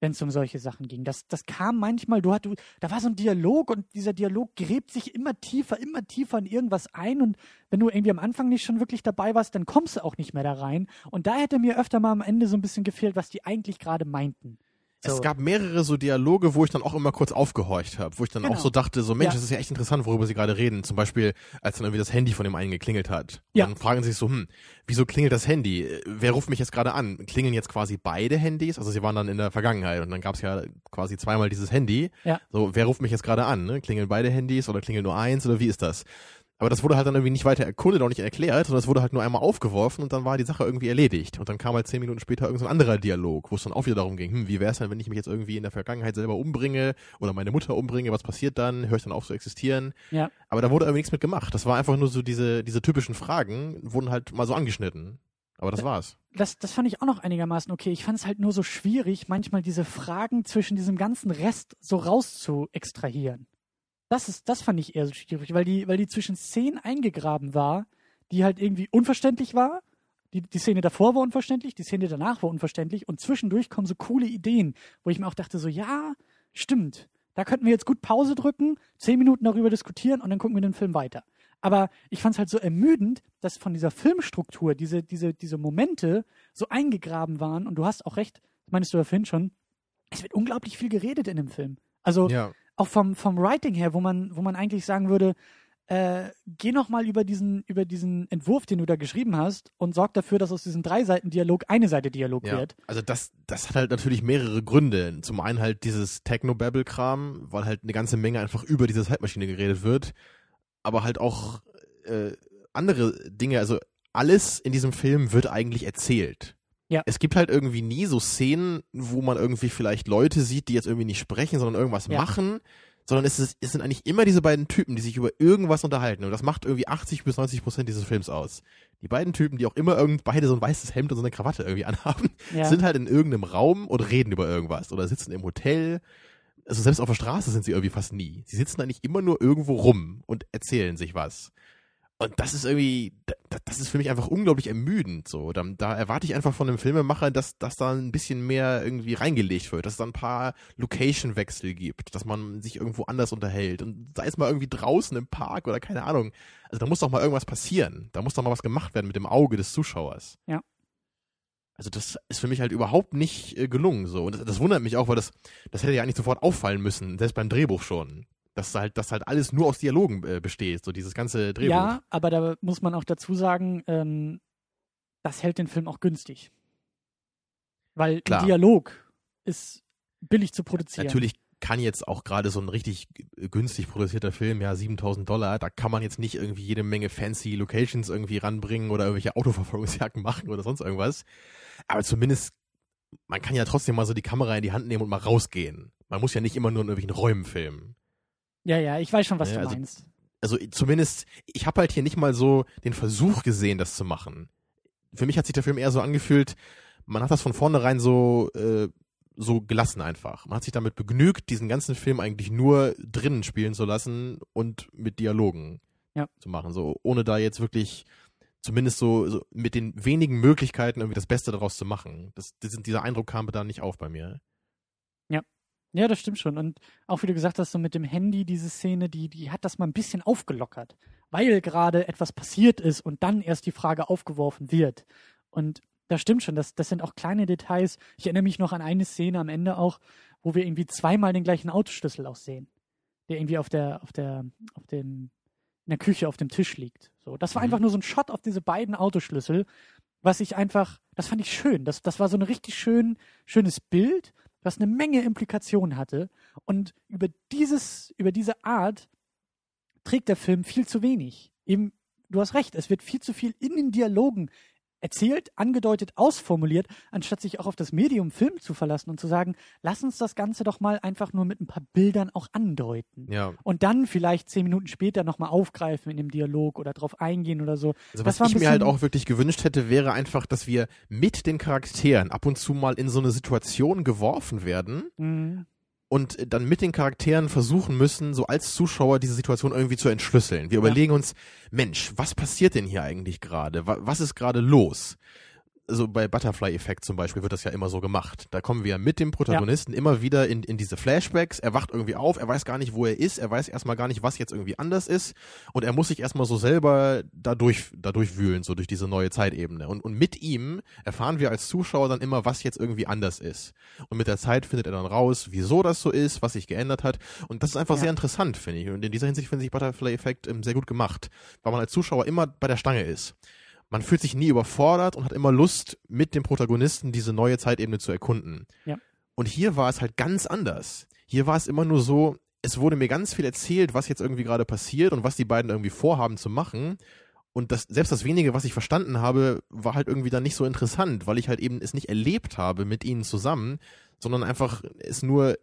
wenn es um solche Sachen ging. Das, das kam manchmal, du hattest, da war so ein Dialog und dieser Dialog gräbt sich immer tiefer, immer tiefer in irgendwas ein und wenn du irgendwie am Anfang nicht schon wirklich dabei warst, dann kommst du auch nicht mehr da rein. Und da hätte mir öfter mal am Ende so ein bisschen gefehlt, was die eigentlich gerade meinten. So. Es gab mehrere so Dialoge, wo ich dann auch immer kurz aufgehorcht habe, wo ich dann Genau. auch so dachte, so Mensch, Ja. das ist ja echt interessant, worüber sie gerade reden. Zum Beispiel, als dann irgendwie das Handy von dem einen geklingelt hat. Ja. Dann fragen sie sich so, hm, wieso klingelt das Handy? Wer ruft mich jetzt gerade an? Klingeln jetzt quasi beide Handys? Also sie waren dann in der Vergangenheit und dann gab es ja quasi zweimal dieses Handy. Ja. So, wer ruft mich jetzt gerade an? Ne? Klingeln beide Handys oder klingelt nur eins oder wie ist das? Aber das wurde halt dann irgendwie nicht weiter erkundet, auch nicht erklärt, sondern es wurde halt nur einmal aufgeworfen und dann war die Sache irgendwie erledigt. Und dann kam halt zehn Minuten später irgendein so ein anderer Dialog, wo es dann auch wieder darum ging, hm, wie wäre es denn, wenn ich mich jetzt irgendwie in der Vergangenheit selber umbringe oder meine Mutter umbringe, was passiert dann? Höre ich dann auf zu existieren? Ja. Aber da wurde irgendwie nichts mit gemacht. Das war einfach nur so diese, diese typischen Fragen, wurden halt mal so angeschnitten. Aber das war's. das, das fand ich auch noch einigermaßen okay. Ich fand es halt nur so schwierig, manchmal diese Fragen zwischen diesem ganzen Rest so raus zu extrahieren. Das ist, das fand ich eher so schwierig, weil die, weil die zwischen Szenen eingegraben war, die halt irgendwie unverständlich war. Die, die Szene davor war unverständlich, die Szene danach war unverständlich und zwischendurch kommen so coole Ideen, wo ich mir auch dachte, so, ja, stimmt. Da könnten wir jetzt gut Pause drücken, zehn Minuten darüber diskutieren und dann gucken wir den Film weiter. Aber ich fand es halt so ermüdend, dass von dieser Filmstruktur diese, diese, diese Momente so eingegraben waren. Und du hast auch recht, meinst du ja vorhin schon, es wird unglaublich viel geredet in dem Film. Also Ja. Auch vom, vom Writing her, wo man, wo man eigentlich sagen würde, äh, geh noch mal über diesen, über diesen Entwurf, den du da geschrieben hast und sorg dafür, dass aus diesem drei Seiten Dialog eine Seite Dialog Ja, wird. also das, das hat halt natürlich mehrere Gründe. Zum einen halt dieses Techno-Babble-Kram, weil halt eine ganze Menge einfach über diese Zeitmaschine geredet wird, aber halt auch äh, andere Dinge, also alles in diesem Film wird eigentlich erzählt. Ja. Es gibt halt irgendwie nie so Szenen, wo man irgendwie vielleicht Leute sieht, die jetzt irgendwie nicht sprechen, sondern irgendwas Ja. machen, sondern es, ist, es sind eigentlich immer diese beiden Typen, die sich über irgendwas unterhalten. Und das macht irgendwie 80 bis 90 Prozent dieses Films aus. Die beiden Typen, die auch immer irgend beide so ein weißes Hemd und so eine Krawatte irgendwie (laughs) anhaben, Ja. sind halt in irgendeinem Raum und reden über irgendwas oder sitzen im Hotel. Also selbst auf der Straße sind sie irgendwie fast nie. Sie sitzen eigentlich immer nur irgendwo rum und erzählen sich was. Und das ist irgendwie, da- das ist für mich einfach unglaublich ermüdend so. Da, da erwarte ich einfach von einem Filmemacher, dass, dass da ein bisschen mehr irgendwie reingelegt wird, dass es da ein paar Location-Wechsel gibt, dass man sich irgendwo anders unterhält und sei es mal irgendwie draußen im Park oder keine Ahnung. Also da muss doch mal irgendwas passieren. Da muss doch mal was gemacht werden mit dem Auge des Zuschauers. Ja. Also das ist für mich halt überhaupt nicht äh, gelungen so. Und das, das wundert mich auch, weil das, das hätte ja eigentlich sofort auffallen müssen, selbst beim Drehbuch schon. Dass halt, dass halt alles nur aus Dialogen äh, besteht, so dieses ganze Drehbuch. Ja, aber da muss man auch dazu sagen, ähm, das hält den Film auch günstig. Weil Klar. Dialog ist billig zu produzieren. Natürlich kann jetzt auch gerade so ein richtig günstig produzierter Film, ja, 7000 Dollar, da kann man jetzt nicht irgendwie jede Menge fancy Locations irgendwie ranbringen oder irgendwelche Autoverfolgungsjagden machen oder sonst irgendwas. Aber zumindest, man kann ja trotzdem mal so die Kamera in die Hand nehmen und mal rausgehen. Man muss ja nicht immer nur in irgendwelchen Räumen filmen. Ja, ja, ich weiß schon, was Ja, du also- meinst. Also zumindest, ich habe halt hier nicht mal so den Versuch gesehen, das zu machen. Für mich hat sich der Film eher so angefühlt, man hat das von vornherein so äh, so gelassen einfach. Man hat sich damit begnügt, diesen ganzen Film eigentlich nur drinnen spielen zu lassen und mit Dialogen ja. zu machen. So, ohne da jetzt wirklich zumindest so, so mit den wenigen Möglichkeiten irgendwie das Beste daraus zu machen. Das, das, dieser Eindruck kam da nicht auf bei mir. Ja. Ja, das stimmt schon. Und auch wie du gesagt hast, so mit dem Handy, diese Szene, die, die hat das mal ein bisschen aufgelockert, weil gerade etwas passiert ist und dann erst die Frage aufgeworfen wird. Und das stimmt schon, das, das sind auch kleine Details. Ich erinnere mich noch an eine Szene am Ende auch, wo wir irgendwie zweimal den gleichen Autoschlüssel auch sehen, der irgendwie auf der, auf der, auf dem, in der Küche auf dem Tisch liegt. So, das war Mhm. einfach nur so ein Shot auf diese beiden Autoschlüssel, was ich einfach, das fand ich schön. Das, das war so ein richtig schön, schönes Bild, was eine Menge Implikationen hatte. Und über dieses, über diese Art trägt der Film viel zu wenig. Eben, du hast recht, es wird viel zu viel in den Dialogen erzählt, angedeutet, ausformuliert, anstatt sich auch auf das Medium Film zu verlassen und zu sagen, lass uns das Ganze doch mal einfach nur mit ein paar Bildern auch andeuten. Ja. Und dann vielleicht zehn Minuten später nochmal aufgreifen in dem Dialog oder drauf eingehen oder so. Also Das was ich mir halt auch wirklich gewünscht hätte, wäre einfach, dass wir mit den Charakteren ab und zu mal in so eine Situation geworfen werden Mhm. Und dann mit den Charakteren versuchen müssen, so als Zuschauer diese Situation irgendwie zu entschlüsseln. Wir überlegen uns, Mensch, was passiert denn hier eigentlich gerade? Wa- Was ist gerade los? Also bei Butterfly-Effekt zum Beispiel wird das ja immer so gemacht. Da kommen wir mit dem Protagonisten immer wieder in, in diese Flashbacks. Er wacht irgendwie auf, er weiß gar nicht, wo er ist, er weiß erstmal gar nicht, was jetzt irgendwie anders ist. Und er muss sich erstmal so selber dadurch, dadurch wühlen, so durch diese neue Zeitebene. Und, und mit ihm erfahren wir als Zuschauer dann immer, was jetzt irgendwie anders ist. Und mit der Zeit findet er dann raus, wieso das so ist, was sich geändert hat. Und das ist einfach Ja. sehr interessant, finde ich. Und in dieser Hinsicht finde ich Butterfly-Effekt ähm, sehr gut gemacht, weil man als Zuschauer immer bei der Stange ist. Man fühlt sich nie überfordert und hat immer Lust, mit dem Protagonisten diese neue Zeitebene zu erkunden. Ja. Und hier war es halt ganz anders. Hier war es immer nur so, es wurde mir ganz viel erzählt, was jetzt irgendwie gerade passiert und was die beiden irgendwie vorhaben zu machen. Und das, selbst das wenige, was ich verstanden habe, war halt irgendwie dann nicht so interessant, weil ich halt eben es nicht erlebt habe mit ihnen zusammen, sondern einfach es nur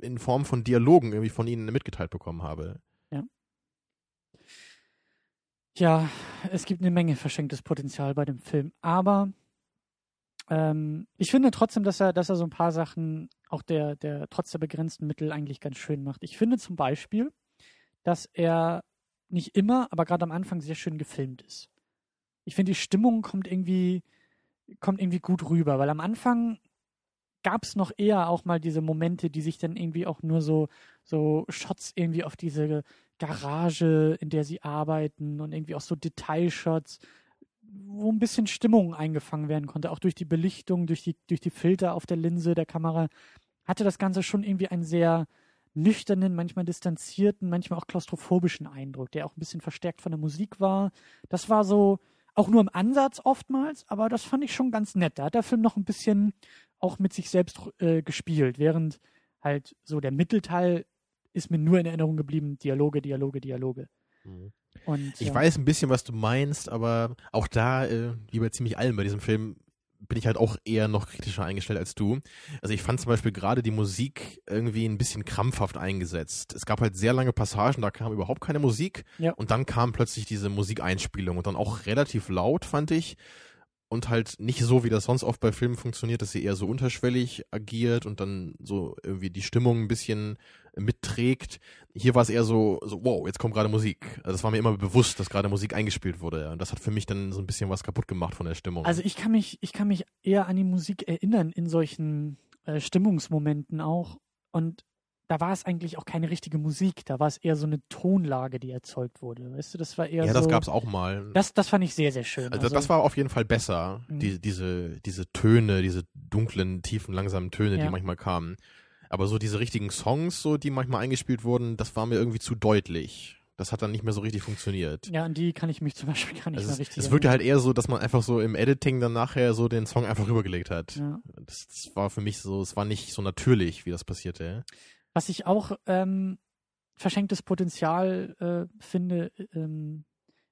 in Form von Dialogen irgendwie von ihnen mitgeteilt bekommen habe. Ja, es gibt eine Menge verschenktes Potenzial bei dem Film, aber ähm, ich finde trotzdem, dass er, dass er so ein paar Sachen, auch der, der trotz der begrenzten Mittel eigentlich ganz schön macht. Ich finde zum Beispiel, dass er nicht immer, aber gerade am Anfang sehr schön gefilmt ist. Ich finde, die Stimmung kommt irgendwie, kommt irgendwie gut rüber, weil am Anfang gab es noch eher auch mal diese Momente, die sich dann irgendwie auch nur so, so Shots irgendwie auf diese Garage, in der sie arbeiten und irgendwie auch so Detailshots, wo ein bisschen Stimmung eingefangen werden konnte, auch durch die Belichtung, durch die, durch die Filter auf der Linse der Kamera, hatte das Ganze schon irgendwie einen sehr nüchternen, manchmal distanzierten, manchmal auch klaustrophobischen Eindruck, der auch ein bisschen verstärkt von der Musik war. Das war so, auch nur im Ansatz oftmals, aber das fand ich schon ganz nett. Da hat der Film noch ein bisschen auch mit sich selbst äh, gespielt, während halt so der Mittelteil ist mir nur in Erinnerung geblieben, Dialoge, Dialoge, Dialoge. Und, Ich ja. weiß ein bisschen, was du meinst, aber auch da, äh, wie bei ziemlich allen bei diesem Film, bin ich halt auch eher noch kritischer eingestellt als du. Also ich fand zum Beispiel gerade die Musik irgendwie ein bisschen krampfhaft eingesetzt. Es gab halt sehr lange Passagen, da kam überhaupt keine Musik Ja. und dann kam plötzlich diese Musikeinspielung und dann auch relativ laut, fand ich. Und halt nicht so, wie das sonst oft bei Filmen funktioniert, dass sie eher so unterschwellig agiert und dann so irgendwie die Stimmung ein bisschen mitträgt. Hier war es eher so, so, wow, jetzt kommt gerade Musik. Also das war mir immer bewusst, dass gerade Musik eingespielt wurde. Und das hat für mich dann so ein bisschen was kaputt gemacht von der Stimmung. Also ich kann mich, ich kann mich eher an die Musik erinnern in solchen äh, Stimmungsmomenten auch. Und da war es eigentlich auch keine richtige Musik, da war es eher so eine Tonlage, die erzeugt wurde. Weißt du, das war eher ja, so. das gab's auch mal. Das, das fand ich sehr, sehr schön. also, das war auf jeden Fall besser. Mhm. Die, diese, diese Töne, diese dunklen, tiefen, langsamen Töne, Ja. die manchmal kamen. Aber so diese richtigen Songs, so die manchmal eingespielt wurden, das war mir irgendwie zu deutlich. Das hat dann nicht mehr so richtig funktioniert. ja, an die kann ich mich zum Beispiel gar nicht Also mehr richtig es wirkte halt eher so, dass man einfach so im Editing dann nachher so den Song einfach rübergelegt hat. Ja. Das, das war für mich so, es war nicht so natürlich, wie das passierte. Was ich auch ähm, verschenktes Potenzial äh, finde, ähm,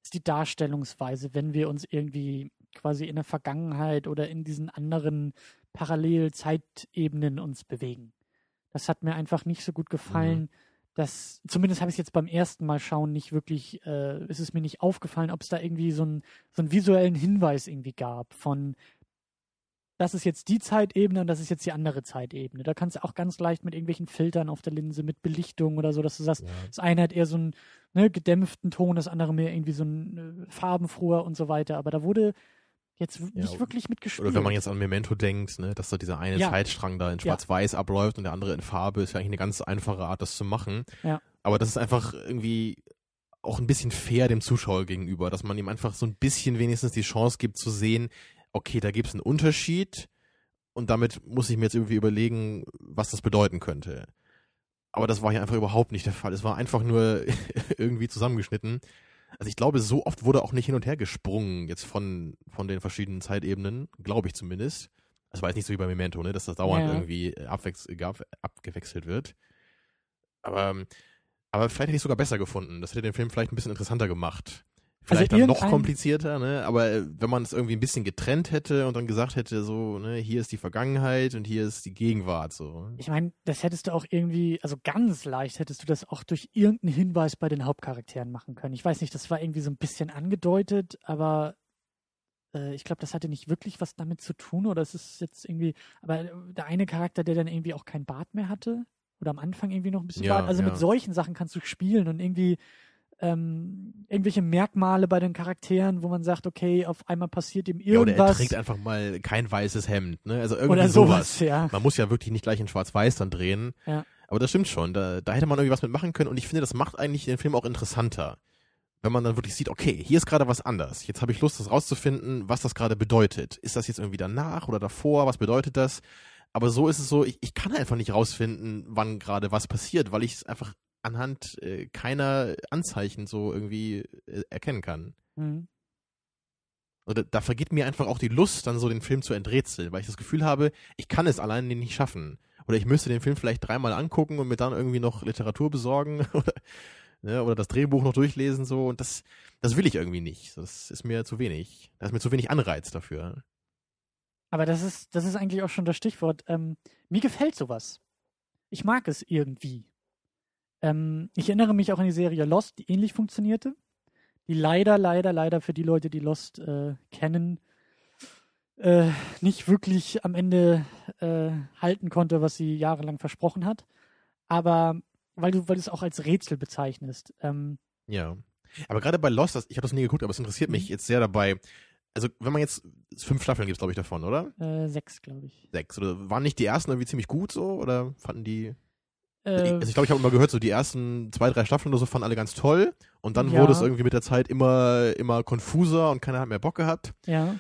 ist die Darstellungsweise, wenn wir uns irgendwie quasi in der Vergangenheit oder in diesen anderen Parallelzeitebenen uns bewegen. Das hat mir einfach nicht so gut gefallen. Das, zumindest habe ich es jetzt beim ersten Mal schauen nicht wirklich, äh, ist es mir nicht aufgefallen, ob es da irgendwie so, ein, so einen visuellen Hinweis irgendwie gab von das ist jetzt die Zeitebene und das ist jetzt die andere Zeitebene. Da kannst du auch ganz leicht mit irgendwelchen Filtern auf der Linse, mit Belichtung oder so, dass du sagst, Ja. das eine hat eher so einen ne, gedämpften Ton, das andere mehr irgendwie so einen äh, farbenfroher und so weiter. Aber da wurde jetzt Ja, nicht wirklich mitgespielt. Oder wenn man jetzt an Memento denkt, ne, dass da dieser eine Ja. Zeitstrang da in Ja. Schwarz-Weiß abläuft und der andere in Farbe, ist ja eigentlich eine ganz einfache Art, das zu machen. Ja. Aber das ist einfach irgendwie auch ein bisschen fair dem Zuschauer gegenüber, dass man ihm einfach so ein bisschen wenigstens die Chance gibt zu sehen, okay, da gibt es einen Unterschied und damit muss ich mir jetzt irgendwie überlegen, was das bedeuten könnte. Aber das war hier einfach überhaupt nicht der Fall. Es war einfach nur (laughs) irgendwie zusammengeschnitten. Also ich glaube, so oft wurde auch nicht hin und her gesprungen jetzt von, von den verschiedenen Zeitebenen, glaube ich zumindest. Das war jetzt nicht so wie bei Memento, ne, dass das dauernd Ja. irgendwie äh, abwechs gab- abgewechselt wird. Aber, ähm, aber vielleicht hätte ich es sogar besser gefunden. Das hätte den Film vielleicht ein bisschen interessanter gemacht. Vielleicht dann noch komplizierter, ne? Aber äh, wenn man es irgendwie ein bisschen getrennt hätte und dann gesagt hätte, so, ne, hier ist die Vergangenheit und hier ist die Gegenwart, so. Ich meine, das hättest du auch irgendwie, also ganz leicht hättest du das auch durch irgendeinen Hinweis bei den Hauptcharakteren machen können. Ich weiß nicht, das war irgendwie so ein bisschen angedeutet, aber äh, ich glaube, das hatte nicht wirklich was damit zu tun oder es ist jetzt irgendwie, aber der eine Charakter, der dann irgendwie auch kein Bart mehr hatte oder am Anfang irgendwie noch ein bisschen Ja, Bart, also ja. mit solchen Sachen kannst du spielen und irgendwie ähm, irgendwelche Merkmale bei den Charakteren, wo man sagt, okay, auf einmal passiert ihm Ja, oder er irgendwas trägt einfach mal kein weißes Hemd, ne? Also irgendwie oder sowas. sowas, ja. Man muss ja wirklich nicht gleich in Schwarz-Weiß dann drehen. Ja. Aber das stimmt schon. Da, da hätte man irgendwie was mitmachen können und ich finde, das macht eigentlich den Film auch interessanter. Wenn man dann wirklich sieht, okay, hier ist gerade was anders. Jetzt habe ich Lust, das rauszufinden, was das gerade bedeutet. Ist das jetzt irgendwie danach oder davor? Was bedeutet das? Aber so ist es so, ich, ich kann einfach nicht rausfinden, wann gerade was passiert, weil ich es einfach anhand äh, keiner Anzeichen so irgendwie äh, erkennen kann. Mhm. Oder da vergeht mir einfach auch die Lust, dann so den Film zu enträtseln, weil ich das Gefühl habe, ich kann es alleine nicht schaffen. Oder ich müsste den Film vielleicht dreimal angucken und mir dann irgendwie noch Literatur besorgen (laughs) oder, ne, oder das Drehbuch noch durchlesen so. Und das, das will ich irgendwie nicht. Das ist mir zu wenig. Da ist mir zu wenig Anreiz dafür. Aber das ist, das ist eigentlich auch schon das Stichwort. Ähm, mir gefällt sowas. Ich mag es irgendwie. Ähm, ich erinnere mich auch an die Serie Lost, die ähnlich funktionierte. Die leider, leider, leider für die Leute, die Lost äh, kennen, äh, nicht wirklich am Ende äh, halten konnte, was sie jahrelang versprochen hat. Aber weil du, weil du es auch als Rätsel bezeichnest. Ähm, Ja. Aber gerade bei Lost, ich habe das nie geguckt, aber es interessiert mich jetzt sehr dabei. Also, wenn man jetzt fünf Staffeln gibt, glaube ich, davon, oder? äh, sechs, glaube ich. Sechs. Oder waren nicht die ersten irgendwie ziemlich gut so? Oder fanden die also ich glaube, ich habe immer gehört, so die ersten zwei, drei Staffeln oder so fanden alle ganz toll. Und dann Ja. wurde es irgendwie mit der Zeit immer, immer konfuser und keiner hat mehr Bock gehabt. ja,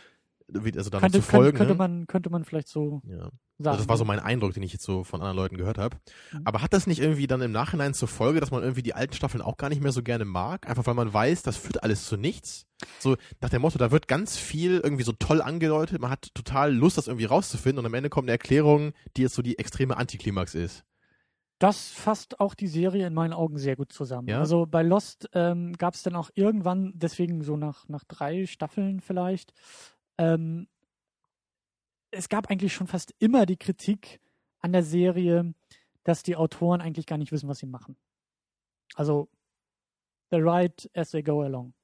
Also dann könnte, zu folgen. könnte, könnte, ne? man, könnte man vielleicht so ja. sagen. Also das war so mein Eindruck, den ich jetzt so von anderen Leuten gehört habe. Mhm. Aber hat das nicht irgendwie dann im Nachhinein zur Folge, dass man irgendwie die alten Staffeln auch gar nicht mehr so gerne mag? Einfach weil man weiß, das führt alles zu nichts? So nach dem Motto, da wird ganz viel irgendwie so toll angedeutet, man hat total Lust, das irgendwie rauszufinden und am Ende kommt eine Erklärung, die jetzt so die extreme Antiklimax ist. Das fasst auch die Serie in meinen Augen sehr gut zusammen. Ja? Also bei Lost ähm, gab es dann auch irgendwann, deswegen so nach, nach drei Staffeln vielleicht, ähm, es gab eigentlich schon fast immer die Kritik an der Serie, dass die Autoren eigentlich gar nicht wissen, was sie machen. Also, they write as they go along.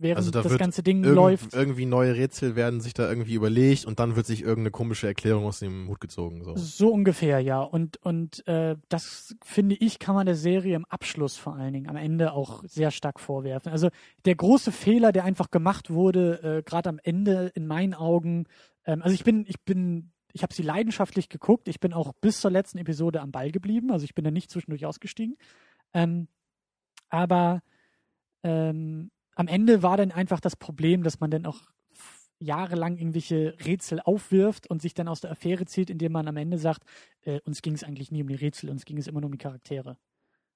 Während Also da das ganze Ding Irgend, läuft. Irgendwie neue Rätsel werden sich da irgendwie überlegt und dann wird sich irgendeine komische Erklärung aus dem Hut gezogen. So. So ungefähr, ja. Und, und äh, das finde ich, kann man der Serie im Abschluss vor allen Dingen am Ende auch sehr stark vorwerfen. Also der große Fehler, der einfach gemacht wurde, äh, gerade am Ende in meinen Augen, ähm, also ich bin, ich bin, ich habe sie leidenschaftlich geguckt, ich bin auch bis zur letzten Episode am Ball geblieben, also ich bin da nicht zwischendurch ausgestiegen. Ähm, aber ähm, am Ende war dann einfach das Problem, dass man dann auch jahrelang irgendwelche Rätsel aufwirft und sich dann aus der Affäre zieht, indem man am Ende sagt, äh, uns ging es eigentlich nie um die Rätsel, uns ging es immer nur um die Charaktere.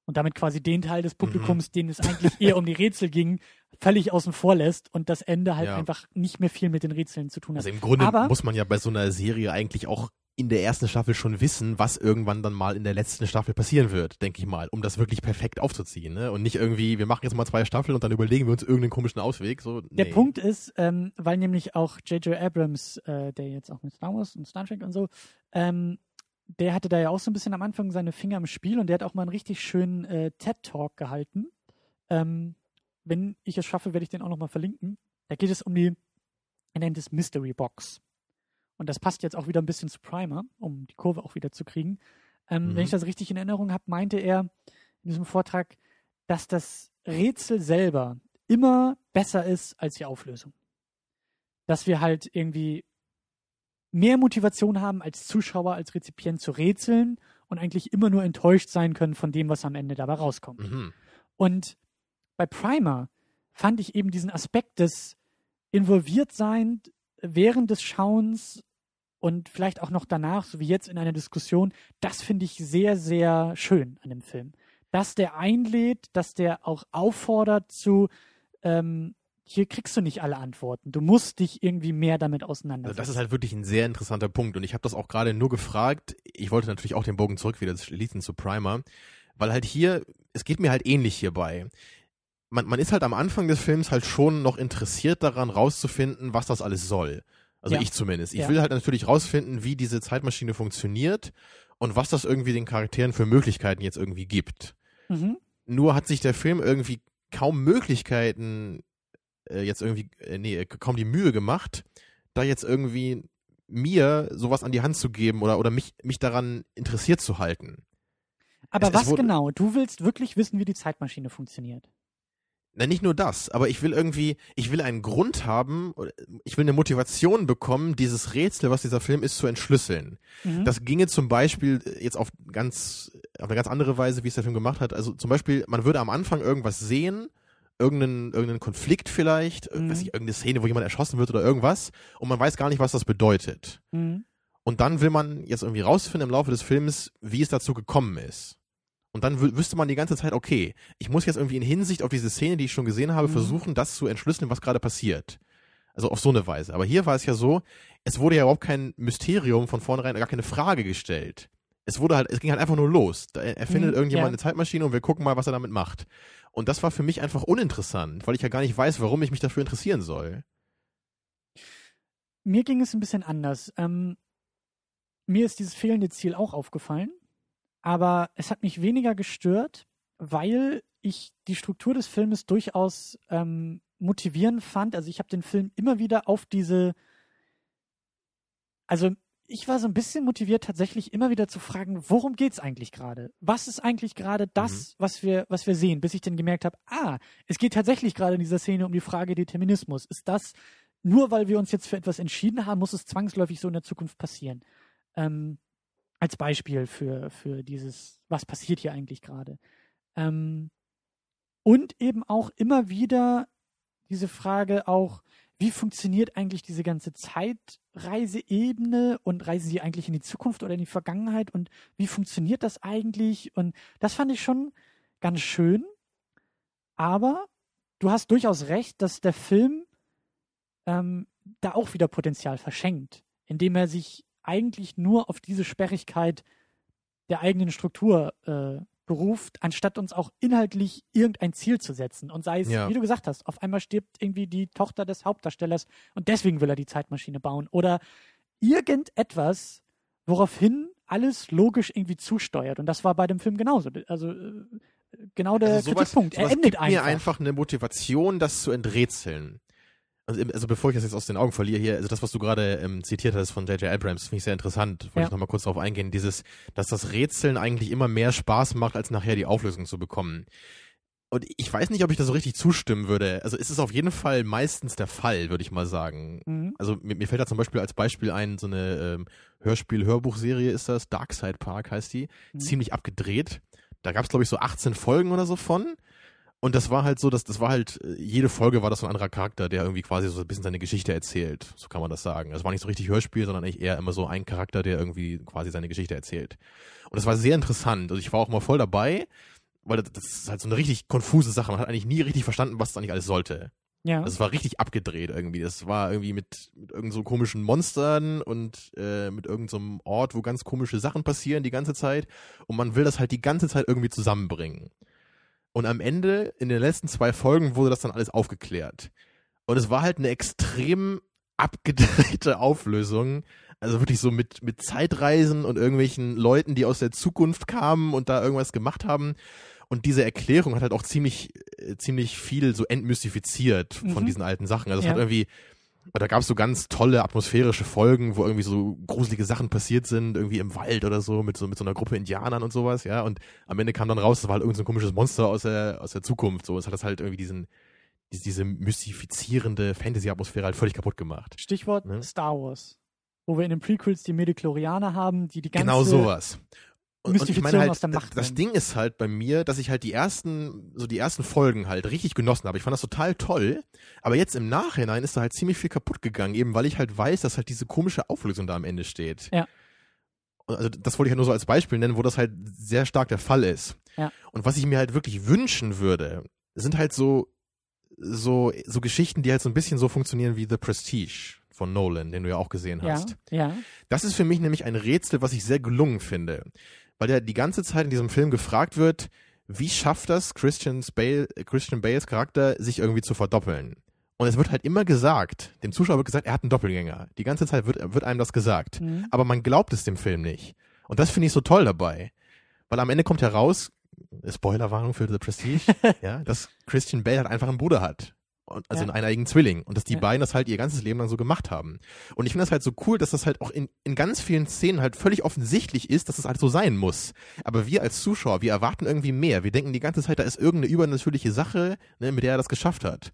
Und damit quasi den Teil des Publikums, Mhm. denen es eigentlich eher um die Rätsel ging, völlig außen vor lässt und das Ende halt Ja. einfach nicht mehr viel mit den Rätseln zu tun hat. Also im Grunde Aber- muss man ja bei so einer Serie eigentlich auch in der ersten Staffel schon wissen, was irgendwann dann mal in der letzten Staffel passieren wird, denke ich mal, um das wirklich perfekt aufzuziehen. Ne? Und nicht irgendwie, wir machen jetzt mal zwei Staffeln und dann überlegen wir uns irgendeinen komischen Ausweg. So, Der nee. Punkt ist, ähm, weil nämlich auch J.J. Abrams, äh, der jetzt auch mit Star Wars und Star Trek und so, ähm, der hatte da ja auch so ein bisschen am Anfang seine Finger im Spiel und der hat auch mal einen richtig schönen äh, TED-Talk gehalten. Ähm, wenn ich es schaffe, werde ich den auch nochmal verlinken. Da geht es um die, er nennt es Mystery Box. Und das passt jetzt auch wieder ein bisschen zu Primer, um die Kurve auch wieder zu kriegen. Ähm, Mhm. Wenn ich das richtig in Erinnerung habe, meinte er in diesem Vortrag, dass das Rätsel selber immer besser ist als die Auflösung. Dass wir halt irgendwie mehr Motivation haben als Zuschauer, als Rezipient zu rätseln und eigentlich immer nur enttäuscht sein können von dem, was am Ende dabei rauskommt. Mhm. Und bei Primer fand ich eben diesen Aspekt des Involviertsein während des Schauens und vielleicht auch noch danach, so wie jetzt in einer Diskussion, das finde ich sehr, sehr schön an dem Film. Dass der einlädt, dass der auch auffordert zu, ähm, hier kriegst du nicht alle Antworten. Du musst dich irgendwie mehr damit Also auseinandersetzen. das ist halt wirklich ein sehr interessanter Punkt und ich habe das auch gerade nur gefragt. Ich wollte natürlich auch den Bogen zurück wieder schließen zu Primer, weil halt hier, es geht mir halt ähnlich hierbei. Man, man ist halt am Anfang des Films halt schon noch interessiert daran, rauszufinden, was das alles soll. Also Ja. ich zumindest. Ich Ja. will halt natürlich rausfinden, wie diese Zeitmaschine funktioniert und was das irgendwie den Charakteren für Möglichkeiten jetzt irgendwie gibt. Mhm. Nur hat sich der Film irgendwie kaum Möglichkeiten äh, jetzt irgendwie, äh, nee, äh, kaum die Mühe gemacht, da jetzt irgendwie mir sowas an die Hand zu geben oder, oder mich, mich daran interessiert zu halten. Aber Es- es was wurde- genau? Du willst wirklich wissen, wie die Zeitmaschine funktioniert. Na, nicht nur das, aber ich will irgendwie, ich will einen Grund haben, ich will eine Motivation bekommen, dieses Rätsel, was dieser Film ist, zu entschlüsseln. Mhm. Das ginge zum Beispiel äh, jetzt auf ganz, auf eine ganz andere Weise, wie es der Film gemacht hat. Also zum Beispiel, man würde am Anfang irgendwas sehen, irgendeinen, irgendeinen Konflikt vielleicht, Mhm. weiß ich, irgendeine Szene, wo jemand erschossen wird oder irgendwas, und man weiß gar nicht, was das bedeutet. Mhm. Und dann will man jetzt irgendwie rausfinden im Laufe des Films, wie es dazu gekommen ist. Und dann wü- wüsste man die ganze Zeit, okay, ich muss jetzt irgendwie in Hinsicht auf diese Szene, die ich schon gesehen habe, Mhm. versuchen, das zu entschlüsseln, was gerade passiert. Also auf so eine Weise. Aber hier war es ja so, es wurde ja überhaupt kein Mysterium von vornherein, gar keine Frage gestellt. Es wurde halt, es ging halt einfach nur los. Da erfindet Mhm, irgendjemand ja. eine Zeitmaschine und wir gucken mal, was er damit macht. Und das war für mich einfach uninteressant, weil ich ja gar nicht weiß, warum ich mich dafür interessieren soll. Mir ging es ein bisschen anders. Ähm, mir ist dieses fehlende Ziel auch aufgefallen, aber es hat mich weniger gestört, weil ich die Struktur des Filmes durchaus ähm, motivierend fand. Also ich habe den Film immer wieder auf diese, also ich war so ein bisschen motiviert, tatsächlich immer wieder zu fragen, worum geht's eigentlich gerade? Was ist eigentlich gerade das, was wir, was wir sehen? Bis ich dann gemerkt habe, ah, es geht tatsächlich gerade in dieser Szene um die Frage Determinismus. Ist das nur weil wir uns jetzt für etwas entschieden haben, muss es zwangsläufig so in der Zukunft passieren. Ähm, als Beispiel für, für dieses, was passiert hier eigentlich gerade. Ähm, und eben auch immer wieder diese Frage auch, wie funktioniert eigentlich diese ganze Zeitreiseebene und reisen sie eigentlich in die Zukunft oder in die Vergangenheit und wie funktioniert das eigentlich? Und das fand ich schon ganz schön. Aber du hast durchaus recht, dass der Film ähm, da auch wieder Potenzial verschenkt, indem er sich eigentlich nur auf diese Sperrigkeit der eigenen Struktur äh, beruft, anstatt uns auch inhaltlich irgendein Ziel zu setzen. Und sei es, Ja. wie du gesagt hast, auf einmal stirbt irgendwie die Tochter des Hauptdarstellers und deswegen will er die Zeitmaschine bauen. Oder irgendetwas, woraufhin alles logisch irgendwie zusteuert. Und das war bei dem Film genauso. Also äh, genau der Also sowas- Kritikpunkt. Er endet gibt einfach. mir einfach eine Motivation, das zu enträtseln. Also, also bevor ich das jetzt aus den Augen verliere hier, also das, was du gerade ähm, zitiert hast von J.J. Abrams, finde ich sehr interessant. Wollte Ja. ich nochmal kurz darauf eingehen. Dieses, dass das Rätseln eigentlich immer mehr Spaß macht, als nachher die Auflösung zu bekommen. Und ich weiß nicht, ob ich da so richtig zustimmen würde. Also es ist auf jeden Fall meistens der Fall, würde ich mal sagen. Mhm. Also mir, mir fällt da zum Beispiel als Beispiel ein, so eine ähm, Hörspiel-Hörbuchserie ist das, Darkside Park heißt die, Mhm. ziemlich abgedreht. Da gab es, glaube ich, so 18 Folgen oder so von. Und das war halt so, dass das war halt, äh, jede Folge war das so ein anderer Charakter, der irgendwie quasi so ein bisschen seine Geschichte erzählt. So kann man das sagen. Das war nicht so richtig Hörspiel, sondern eigentlich eher immer so ein Charakter, der irgendwie quasi seine Geschichte erzählt. Und das war sehr interessant. Also ich war auch mal voll dabei, weil das, das ist halt so eine richtig konfuse Sache. Man hat eigentlich nie richtig verstanden, was das eigentlich alles sollte. Ja. Das war richtig abgedreht irgendwie. Das war irgendwie mit, mit irgend so komischen Monstern und äh, mit irgendeinem so einem Ort, wo ganz komische Sachen passieren die ganze Zeit. Und man will das halt die ganze Zeit irgendwie zusammenbringen. Und am Ende, in den letzten zwei Folgen, wurde das dann alles aufgeklärt. Und es war halt eine extrem abgedrehte (laughs) Auflösung. Also wirklich so mit, mit Zeitreisen und irgendwelchen Leuten, die aus der Zukunft kamen und da irgendwas gemacht haben. Und diese Erklärung hat halt auch ziemlich, äh, ziemlich viel so entmystifiziert von Mhm. diesen alten Sachen. Also es Ja. hat irgendwie, da gab es so ganz tolle atmosphärische Folgen, wo irgendwie so gruselige Sachen passiert sind, irgendwie im Wald oder so, mit so, mit so einer Gruppe Indianern und sowas, ja. Und am Ende kam dann raus, das war halt irgendein so komisches Monster aus der, aus der Zukunft. So, es hat das halt irgendwie diesen, diese, mystifizierende Fantasy-Atmosphäre halt völlig kaputt gemacht. Stichwort ne? Star Wars. Wo wir in den Prequels die Mediklorianer haben, die die ganze Genau sowas. Und, und ich meine halt, das Ding ist halt bei mir, dass ich halt die ersten, so die ersten Folgen halt richtig genossen habe. Ich fand das total toll. Aber jetzt im Nachhinein ist da halt ziemlich viel kaputt gegangen, eben weil ich halt weiß, dass halt diese komische Auflösung da am Ende steht. Ja. Also das wollte ich ja nur so als Beispiel nennen, wo das halt sehr stark der Fall ist. Ja. Und was ich mir halt wirklich wünschen würde, sind halt so, so, so Geschichten, die halt so ein bisschen so funktionieren wie The Prestige von Nolan, den du ja auch gesehen hast. Ja, ja. Das ist für mich nämlich ein Rätsel, was ich sehr gelungen finde weil er die ganze Zeit in diesem Film gefragt wird, wie schafft das Christian, Bale, Christian Bales Charakter, sich irgendwie zu verdoppeln? Und es wird halt immer gesagt, dem Zuschauer wird gesagt, er hat einen Doppelgänger. Die ganze Zeit wird, wird einem das gesagt. Mhm. Aber man glaubt es dem Film nicht. Und das finde ich so toll dabei. Weil am Ende kommt heraus, Spoilerwarnung für The Prestige, (laughs) ja, dass Christian Bale halt einfach einen Bruder hat also ja. einen eineigen Zwilling und dass die ja. beiden das halt ihr ganzes Leben lang so gemacht haben. Und ich finde das halt so cool, dass das halt auch in, in ganz vielen Szenen halt völlig offensichtlich ist, dass es das halt so sein muss. Aber wir als Zuschauer, wir erwarten irgendwie mehr. Wir denken die ganze Zeit, da ist irgendeine übernatürliche Sache, ne, mit der er das geschafft hat.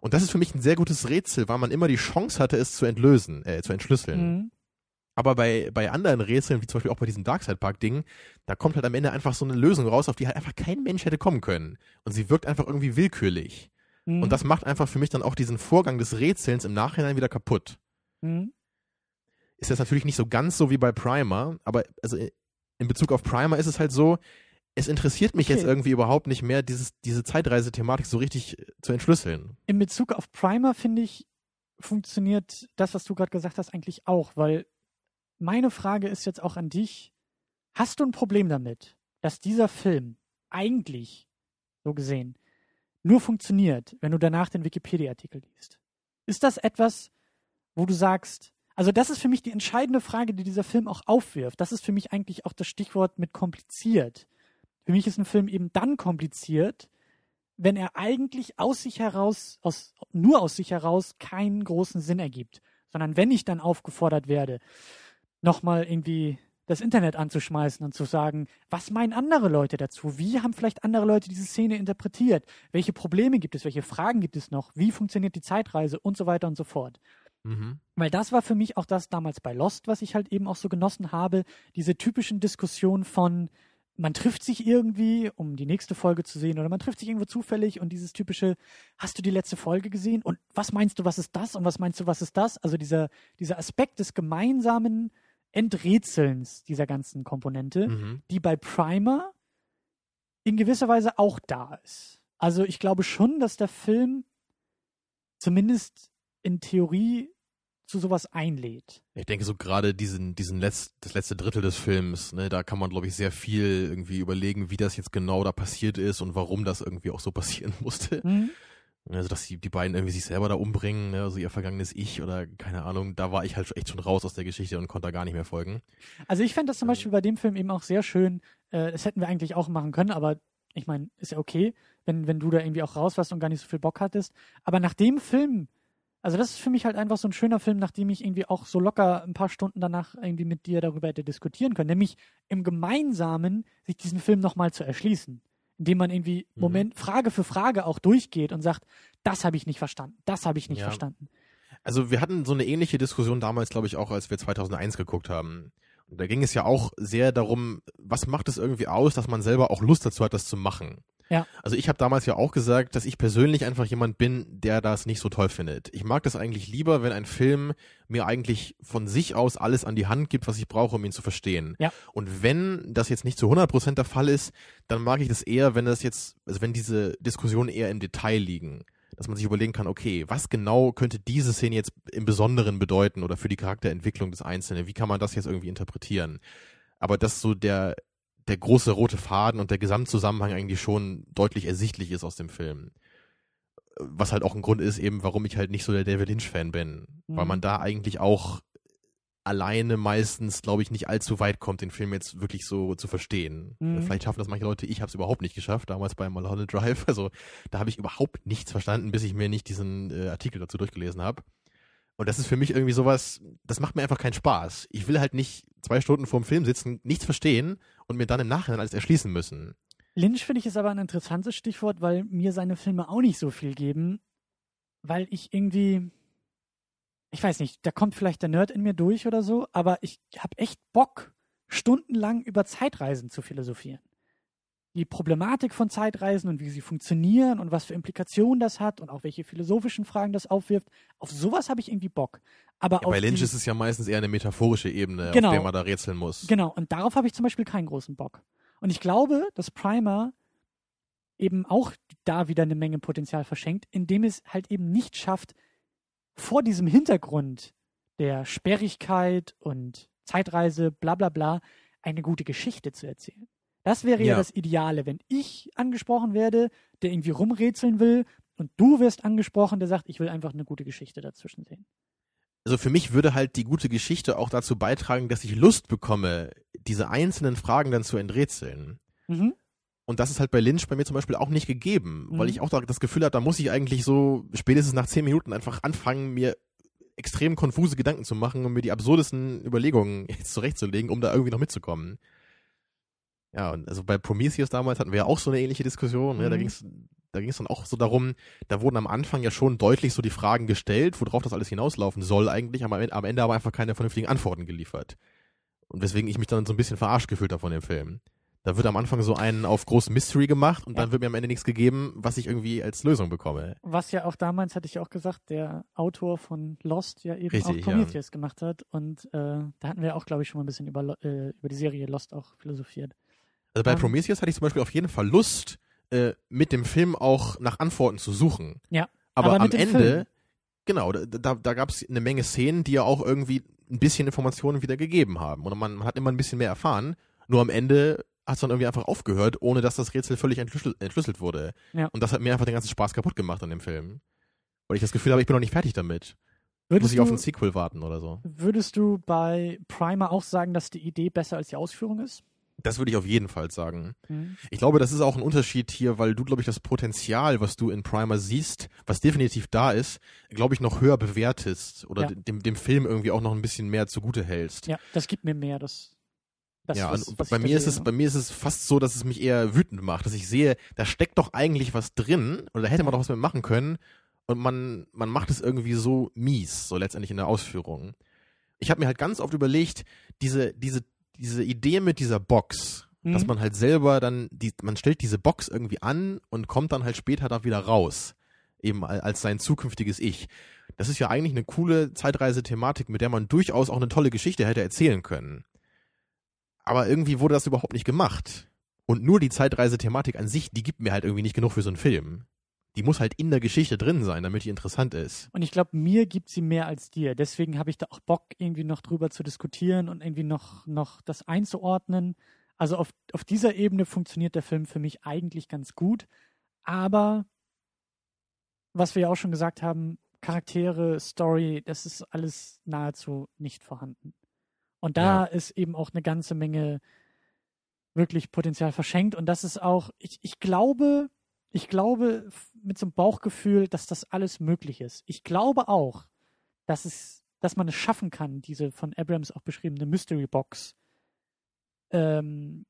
Und das ist für mich ein sehr gutes Rätsel, weil man immer die Chance hatte, es zu entlösen, äh, zu entschlüsseln. Mhm. Aber bei, bei anderen Rätseln, wie zum Beispiel auch bei diesem Darkside Park-Ding, da kommt halt am Ende einfach so eine Lösung raus, auf die halt einfach kein Mensch hätte kommen können. Und sie wirkt einfach irgendwie willkürlich. Mhm. Und das macht einfach für mich dann auch diesen Vorgang des Rätselns im Nachhinein wieder kaputt. Mhm. Ist das natürlich nicht so ganz so wie bei Primer, aber also in Bezug auf Primer ist es halt so, es interessiert mich okay. jetzt irgendwie überhaupt nicht mehr, dieses, diese Zeitreise-Thematik so richtig äh, zu entschlüsseln. In Bezug auf Primer, finde ich, funktioniert das, was du gerade gesagt hast, eigentlich auch, weil meine Frage ist jetzt auch an dich. Hast du ein Problem damit, dass dieser Film eigentlich, so gesehen, nur funktioniert, wenn du danach den Wikipedia-Artikel liest. Ist das etwas, wo du sagst, also das ist für mich die entscheidende Frage, die dieser Film auch aufwirft. Das ist für mich eigentlich auch das Stichwort mit kompliziert. Für mich ist ein Film eben dann kompliziert, wenn er eigentlich aus sich heraus, aus, nur aus sich heraus keinen großen Sinn ergibt, sondern wenn ich dann aufgefordert werde, nochmal irgendwie das Internet anzuschmeißen und zu sagen, was meinen andere Leute dazu? Wie haben vielleicht andere Leute diese Szene interpretiert? Welche Probleme gibt es? Welche Fragen gibt es noch? Wie funktioniert die Zeitreise? Und so weiter und so fort. Mhm. Weil das war für mich auch das damals bei Lost, was ich halt eben auch so genossen habe, diese typischen Diskussionen von, man trifft sich irgendwie, um die nächste Folge zu sehen, oder man trifft sich irgendwo zufällig und dieses typische, hast du die letzte Folge gesehen? Und was meinst du, was ist das? Und was meinst du, was ist das? Also dieser, dieser Aspekt des gemeinsamen Enträtselns dieser ganzen Komponente, mhm. die bei Primer in gewisser Weise auch da ist. Also ich glaube schon, dass der Film zumindest in Theorie zu sowas einlädt. Ich denke so gerade diesen, diesen Letz-, das letzte Drittel des Films, ne, da kann man, glaube ich, sehr viel irgendwie überlegen, wie das jetzt genau da passiert ist und warum das irgendwie auch so (laughs) passieren musste. Mhm. Also, dass die, die beiden irgendwie sich selber da umbringen, ne? also ihr vergangenes Ich oder keine Ahnung, da war ich halt echt schon raus aus der Geschichte und konnte da gar nicht mehr folgen. Also ich fände das zum ähm. Beispiel bei dem Film eben auch sehr schön, äh, das hätten wir eigentlich auch machen können, aber ich meine, ist ja okay, wenn, wenn du da irgendwie auch raus warst und gar nicht so viel Bock hattest. Aber nach dem Film, also das ist für mich halt einfach so ein schöner Film, nachdem ich irgendwie auch so locker ein paar Stunden danach irgendwie mit dir darüber hätte diskutieren können, nämlich im Gemeinsamen sich diesen Film nochmal zu erschließen indem man irgendwie mhm. Moment Frage für Frage auch durchgeht und sagt, das habe ich nicht verstanden, das habe ich nicht ja. verstanden. Also wir hatten so eine ähnliche Diskussion damals, glaube ich, auch als wir 2001 geguckt haben. Und da ging es ja auch sehr darum, was macht es irgendwie aus, dass man selber auch Lust dazu hat, das zu machen. Ja. Also ich habe damals ja auch gesagt, dass ich persönlich einfach jemand bin, der das nicht so toll findet. Ich mag das eigentlich lieber, wenn ein Film mir eigentlich von sich aus alles an die Hand gibt, was ich brauche, um ihn zu verstehen. Ja. Und wenn das jetzt nicht zu 100% der Fall ist, dann mag ich das eher, wenn das jetzt, also wenn diese Diskussionen eher im Detail liegen. Dass man sich überlegen kann, okay, was genau könnte diese Szene jetzt im Besonderen bedeuten oder für die Charakterentwicklung des Einzelnen? Wie kann man das jetzt irgendwie interpretieren? Aber dass so der, der große rote Faden und der Gesamtzusammenhang eigentlich schon deutlich ersichtlich ist aus dem Film. Was halt auch ein Grund ist, eben, warum ich halt nicht so der David Lynch-Fan bin. Mhm. Weil man da eigentlich auch alleine meistens, glaube ich, nicht allzu weit kommt, den Film jetzt wirklich so zu verstehen. Mhm. Vielleicht schaffen das manche Leute, ich habe es überhaupt nicht geschafft, damals bei Mulholland Drive. Also da habe ich überhaupt nichts verstanden, bis ich mir nicht diesen äh, Artikel dazu durchgelesen habe. Und das ist für mich irgendwie sowas, das macht mir einfach keinen Spaß. Ich will halt nicht zwei Stunden vorm Film sitzen, nichts verstehen und mir dann im Nachhinein alles erschließen müssen. Lynch finde ich ist aber ein interessantes Stichwort, weil mir seine Filme auch nicht so viel geben, weil ich irgendwie, ich weiß nicht, da kommt vielleicht der Nerd in mir durch oder so, aber ich habe echt Bock, stundenlang über Zeitreisen zu philosophieren. Die Problematik von Zeitreisen und wie sie funktionieren und was für Implikationen das hat und auch welche philosophischen Fragen das aufwirft, auf sowas habe ich irgendwie Bock. Aber Ja, bei Lynch ist es ja meistens eher eine metaphorische Ebene, Genau. auf der man da rätseln muss. Genau, und darauf habe ich zum Beispiel keinen großen Bock. Und ich glaube, dass Primer eben auch da wieder eine Menge Potenzial verschenkt, indem es halt eben nicht schafft, vor diesem Hintergrund der Sperrigkeit und Zeitreise, bla bla bla, eine gute Geschichte zu erzählen. Das wäre ja. Ja. das Ideale, wenn ich angesprochen werde, der irgendwie rumrätseln will, und du wirst angesprochen, der sagt, ich will einfach eine gute Geschichte dazwischen sehen. Also für mich würde halt die gute Geschichte auch dazu beitragen, dass ich Lust bekomme, diese einzelnen Fragen dann zu enträtseln. Mhm. Und das ist halt bei Lynch bei mir zum Beispiel auch nicht gegeben, weil Mhm. ich auch da das Gefühl habe, da muss ich eigentlich so spätestens nach zehn Minuten einfach anfangen, mir extrem konfuse Gedanken zu machen und mir die absurdesten Überlegungen (laughs) jetzt zurechtzulegen, um da irgendwie noch mitzukommen. Ja, und also bei Prometheus damals hatten wir ja auch so eine ähnliche Diskussion. Ne? Da Mhm. ging's da ging es dann auch so darum, da wurden am Anfang ja schon deutlich so die Fragen gestellt, worauf das alles hinauslaufen soll eigentlich, aber am Ende- aber einfach keine vernünftigen Antworten geliefert. Und weswegen ich mich dann so ein bisschen verarscht gefühlt habe von dem Film. Da wird am Anfang so einen auf groß Mystery gemacht und Ja. dann wird mir am Ende nichts gegeben, was ich irgendwie als Lösung bekomme. Was ja auch damals, hatte ich auch gesagt, der Autor von Lost ja eben Richtig, auch ja. Prometheus gemacht hat. Und äh, da hatten wir auch, glaube ich, schon mal ein bisschen über, äh, über die Serie Lost auch philosophiert. Also bei Ähm. Prometheus hatte ich zum Beispiel auf jeden Fall Lust, äh, mit dem Film auch nach Antworten zu suchen. Ja, Aber, aber am Ende, Film. genau, da, da, gab es eine Menge Szenen, die ja auch irgendwie ein bisschen Informationen wieder gegeben haben. Und man, hat immer ein bisschen mehr erfahren. Nur am Ende hat es dann irgendwie einfach aufgehört, ohne dass das Rätsel völlig entschlüsselt, entschlüsselt wurde. Ja. Und das hat mir einfach den ganzen Spaß kaputt gemacht an dem Film. Weil ich das Gefühl habe, ich bin noch nicht fertig damit. Muss Würdest ich auf du, ein Sequel warten oder so. würdest du bei Primer auch sagen, dass die Idee besser als die Ausführung ist? Das würde ich auf jeden Fall sagen. Mhm. Ich glaube, das ist auch ein Unterschied hier, weil du, glaube ich, das Potenzial, was du in Primer siehst, was definitiv da ist, glaube ich, noch höher bewertest oder Ja. dem, dem Film irgendwie auch noch ein bisschen mehr zugute hältst. Ja, das gibt mir mehr. Das, das ja, was, was bei mir ist sehe. es, bei mir ist es fast so, dass es mich eher wütend macht, dass ich sehe, da steckt doch eigentlich was drin oder da hätte man doch was mit machen können und man, man macht es irgendwie so mies, so letztendlich in der Ausführung. Ich habe mir halt ganz oft überlegt, diese, diese, diese Idee mit dieser Box, Mhm. dass man halt selber dann, die, man stellt diese Box irgendwie an und kommt dann halt später da wieder raus. Eben al- als sein zukünftiges Ich. Das ist ja eigentlich eine coole Zeitreise-Thematik, mit der man durchaus auch eine tolle Geschichte hätte erzählen können. Aber irgendwie wurde das überhaupt nicht gemacht. Und nur die Zeitreise-Thematik an sich, die gibt mir halt irgendwie nicht genug für so einen Film. Die muss halt in der Geschichte drin sein, damit die interessant ist. Und ich glaube, mir gibt sie mehr als dir. Deswegen habe ich da auch Bock, irgendwie noch drüber zu diskutieren und irgendwie noch, noch das einzuordnen. Also auf, auf dieser Ebene funktioniert der Film für mich eigentlich ganz gut. Aber was wir ja auch schon gesagt haben, Charaktere, Story, das ist alles nahezu nicht vorhanden. Und da Ja. ist eben auch eine ganze Menge wirklich Potenzial verschenkt. Und das ist auch, ich, ich glaube, ich glaube mit so einem Bauchgefühl, dass das alles möglich ist. Ich glaube auch, dass es, dass man es schaffen kann, diese von Abrams auch beschriebene Mystery Box ähm,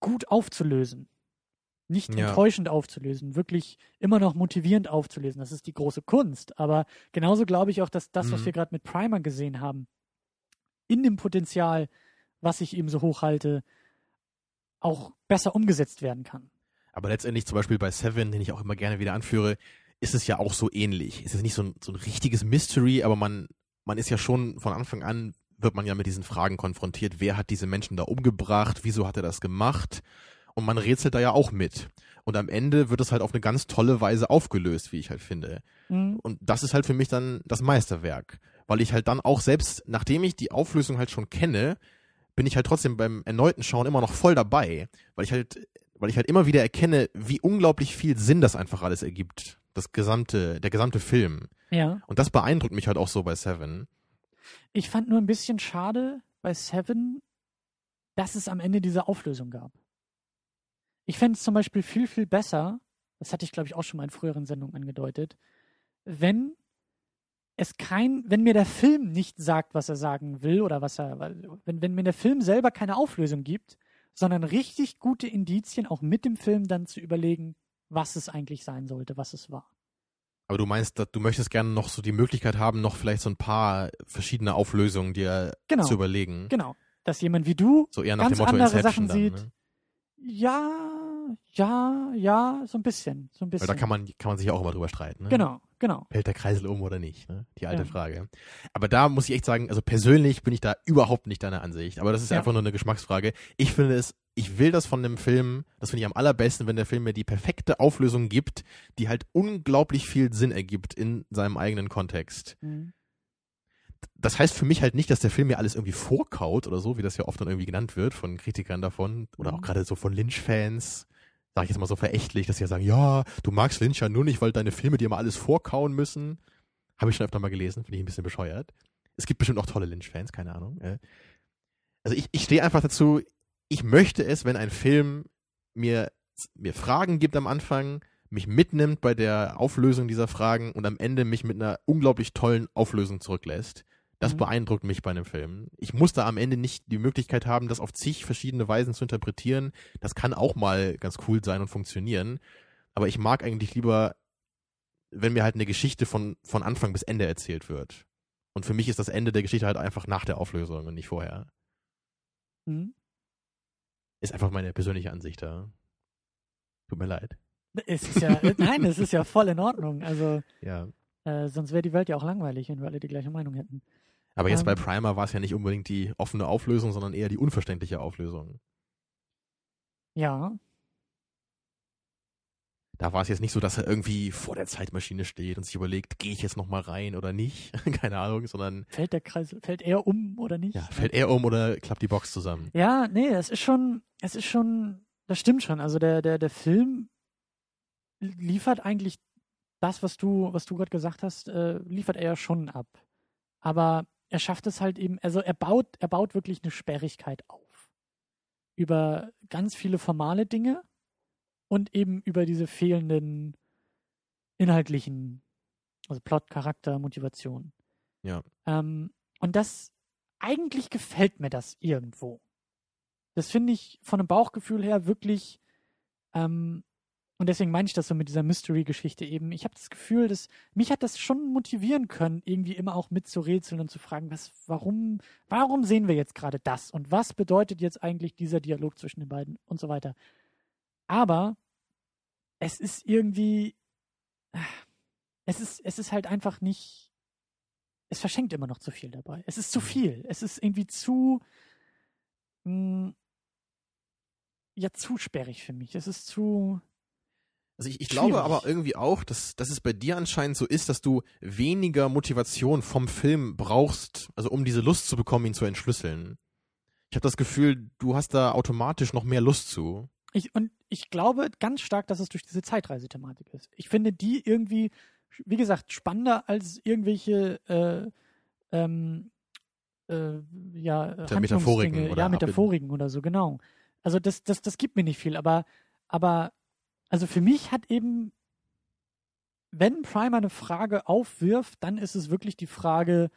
gut aufzulösen. Nicht Ja. enttäuschend aufzulösen, wirklich immer noch motivierend aufzulösen. Das ist die große Kunst. Aber genauso glaube ich auch, dass das, was Mhm. wir gerade mit Primer gesehen haben, in dem Potenzial, was ich eben so hochhalte, auch besser umgesetzt werden kann. Aber letztendlich zum Beispiel bei Seven, den ich auch immer gerne wieder anführe, ist es ja auch so ähnlich. Es ist nicht so ein, so ein richtiges Mystery, aber man, man ist ja schon von Anfang an, wird man ja mit diesen Fragen konfrontiert. Wer hat diese Menschen da umgebracht? Wieso hat er das gemacht? Und man rätselt da ja auch mit. Und am Ende wird es halt auf eine ganz tolle Weise aufgelöst, wie ich halt finde. Mhm. Und das ist halt für mich dann das Meisterwerk. Weil ich halt dann auch selbst, nachdem ich die Auflösung halt schon kenne, bin ich halt trotzdem beim erneuten Schauen immer noch voll dabei. Weil ich halt, weil ich halt immer wieder erkenne, wie unglaublich viel Sinn das einfach alles ergibt. Das gesamte, der gesamte Film. Ja. Und das beeindruckt mich halt auch so bei Seven. Ich fand nur ein bisschen schade bei Seven, dass es am Ende diese Auflösung gab. Ich fände es zum Beispiel viel, viel besser, das hatte ich glaube ich auch schon mal in früheren Sendungen angedeutet, wenn es kein, wenn mir der Film nicht sagt, was er sagen will oder was er, wenn, wenn mir der Film selber keine Auflösung gibt, sondern richtig gute Indizien auch mit dem Film dann zu überlegen, was es eigentlich sein sollte, was es war. Aber du meinst, du möchtest gerne noch so die Möglichkeit haben, noch vielleicht so ein paar verschiedene Auflösungen dir genau, zu überlegen. Genau. Dass jemand wie du so eher nach ganz dem Motto andere Inception Sachen dann, sieht. Ne? Ja, ja, ja, so ein bisschen. So ein bisschen. Weil da kann man, kann man sich auch immer drüber streiten. Ne? genau, genau. Fällt der Kreisel um oder nicht? Ne? Die alte Ja. Frage. Aber da muss ich echt sagen, also persönlich bin ich da überhaupt nicht deiner Ansicht. Aber das ist Ja. einfach nur eine Geschmacksfrage. Ich finde es, ich will das von einem Film, das finde ich am allerbesten, wenn der Film mir die perfekte Auflösung gibt, die halt unglaublich viel Sinn ergibt in seinem eigenen Kontext. Mhm. Das heißt für mich halt nicht, dass der Film mir alles irgendwie vorkaut oder so, wie das ja oft dann irgendwie genannt wird von Kritikern davon oder Mhm. auch gerade so von Lynch-Fans. Sag ich jetzt mal so verächtlich, dass sie ja sagen, ja, du magst Lynch ja nur nicht, weil deine Filme dir mal alles vorkauen müssen. Habe ich schon öfter mal gelesen, finde ich ein bisschen bescheuert. Es gibt bestimmt auch tolle Lynch-Fans, keine Ahnung. Also ich, ich stehe einfach dazu, ich möchte es, wenn ein Film mir, mir Fragen gibt am Anfang, mich mitnimmt bei der Auflösung dieser Fragen und am Ende mich mit einer unglaublich tollen Auflösung zurücklässt. Das Mhm. beeindruckt mich bei einem Film. Ich muss da am Ende nicht die Möglichkeit haben, das auf zig verschiedene Weisen zu interpretieren. Das kann auch mal ganz cool sein und funktionieren. Aber ich mag eigentlich lieber, wenn mir halt eine Geschichte von, von Anfang bis Ende erzählt wird. Und für mich ist das Ende der Geschichte halt einfach nach der Auflösung und nicht vorher. Mhm. Ist einfach meine persönliche Ansicht da. Tut mir leid. Es ist ja, äh, nein, es ist ja voll in Ordnung. Also, (laughs) Ja. äh, sonst wäre die Welt ja auch langweilig, wenn wir alle die gleiche Meinung hätten. Aber jetzt Ähm. bei Primer war es ja nicht unbedingt die offene Auflösung, sondern eher die unverständliche Auflösung. Ja, Da war es jetzt nicht so, dass er irgendwie vor der Zeitmaschine steht und sich überlegt, gehe ich jetzt nochmal rein oder nicht? (laughs) Keine Ahnung, sondern fällt der Kreis, fällt er um oder nicht? ja, fällt er um oder klappt die Box zusammen? Ja, nee, es ist schon, es ist schon, das stimmt schon. Also der, der, der Film liefert eigentlich das, was du, was du gerade gesagt hast, äh, liefert er ja schon ab. Aber er schafft es halt eben, also er baut, er baut wirklich eine Sperrigkeit auf. Über ganz viele formale Dinge und eben über diese fehlenden inhaltlichen, also Plot, Charakter, Motivation. Ja. Ähm, und das, eigentlich gefällt mir das irgendwo. Das finde ich von einem Bauchgefühl her wirklich, ähm, und deswegen meine ich das so mit dieser Mystery-Geschichte eben. Ich habe das Gefühl, dass mich hat das schon motivieren können, irgendwie immer auch mitzurätseln und zu fragen, was, warum, warum sehen wir jetzt gerade das und was bedeutet jetzt eigentlich dieser Dialog zwischen den beiden und so weiter. Aber es ist irgendwie, es ist, es ist halt einfach nicht, es verschenkt immer noch zu viel dabei. Es ist zu viel. Es ist irgendwie zu, mh, ja, zu sperrig für mich. Es ist zu, Also ich, ich glaube aber irgendwie auch, dass, dass es bei dir anscheinend so ist, dass du weniger Motivation vom Film brauchst, also um diese Lust zu bekommen, ihn zu entschlüsseln. Ich habe das Gefühl, du hast da automatisch noch mehr Lust zu. Ich, und ich glaube ganz stark, dass es durch diese Zeitreisethematik ist. Ich finde die irgendwie, wie gesagt, spannender als irgendwelche äh, ähm, äh, ja, Ja, Metaphoriken oder ja. Metaphoriken oder so, genau. Also das, das, das gibt mir nicht viel, aber, aber also für mich hat eben, wenn Primer eine Frage aufwirft, dann ist es wirklich die Frage,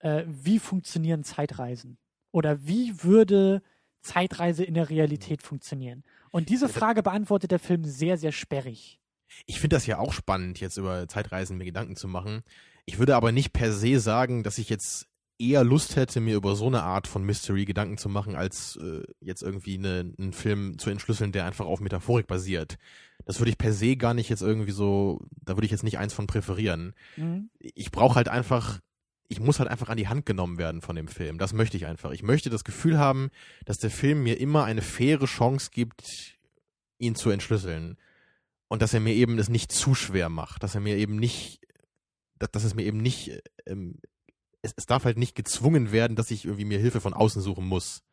äh, wie funktionieren Zeitreisen? Oder wie würde Zeitreise in der Realität funktionieren? Und diese Frage beantwortet der Film sehr, sehr sperrig. Ich finde das ja auch spannend, jetzt über Zeitreisen mir Gedanken zu machen. Ich würde aber nicht per se sagen, dass ich jetzt eher Lust hätte, mir über so eine Art von Mystery Gedanken zu machen, als äh, jetzt irgendwie eine, einen Film zu entschlüsseln, der einfach auf Metaphorik basiert. Das würde ich per se gar nicht jetzt irgendwie so, da würde ich jetzt nicht eins von präferieren. Mhm. Ich brauche halt einfach, ich muss halt einfach an die Hand genommen werden von dem Film. Das möchte ich einfach. Ich möchte das Gefühl haben, dass der Film mir immer eine faire Chance gibt, ihn zu entschlüsseln. Und dass er mir eben es nicht zu schwer macht, dass er mir eben nicht, dass, dass es mir eben nicht, ähm, es, es darf halt nicht gezwungen werden, dass ich irgendwie mir Hilfe von außen suchen muss.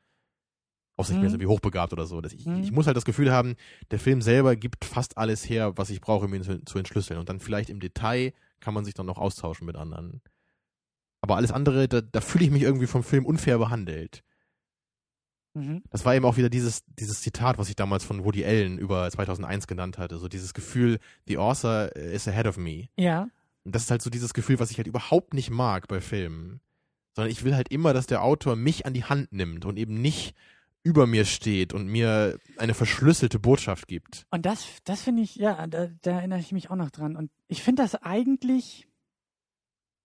Außer ich bin Mhm. jetzt irgendwie hochbegabt oder so. Ich, Mhm. ich muss halt das Gefühl haben, der Film selber gibt fast alles her, was ich brauche, um ihn zu, zu entschlüsseln. Und dann vielleicht im Detail kann man sich dann noch austauschen mit anderen. Aber alles andere, da, da fühle ich mich irgendwie vom Film unfair behandelt. Mhm. Das war eben auch wieder dieses, dieses Zitat, was ich damals von Woody Allen über 2001 genannt hatte. So dieses Gefühl, the author is ahead of me. Ja, Und das ist halt so dieses Gefühl, was ich halt überhaupt nicht mag bei Filmen. Sondern ich will halt immer, dass der Autor mich an die Hand nimmt und eben nicht über mir steht und mir eine verschlüsselte Botschaft gibt. Und das, das finde ich, ja, da, da erinnere ich mich auch noch dran. Und ich finde das eigentlich,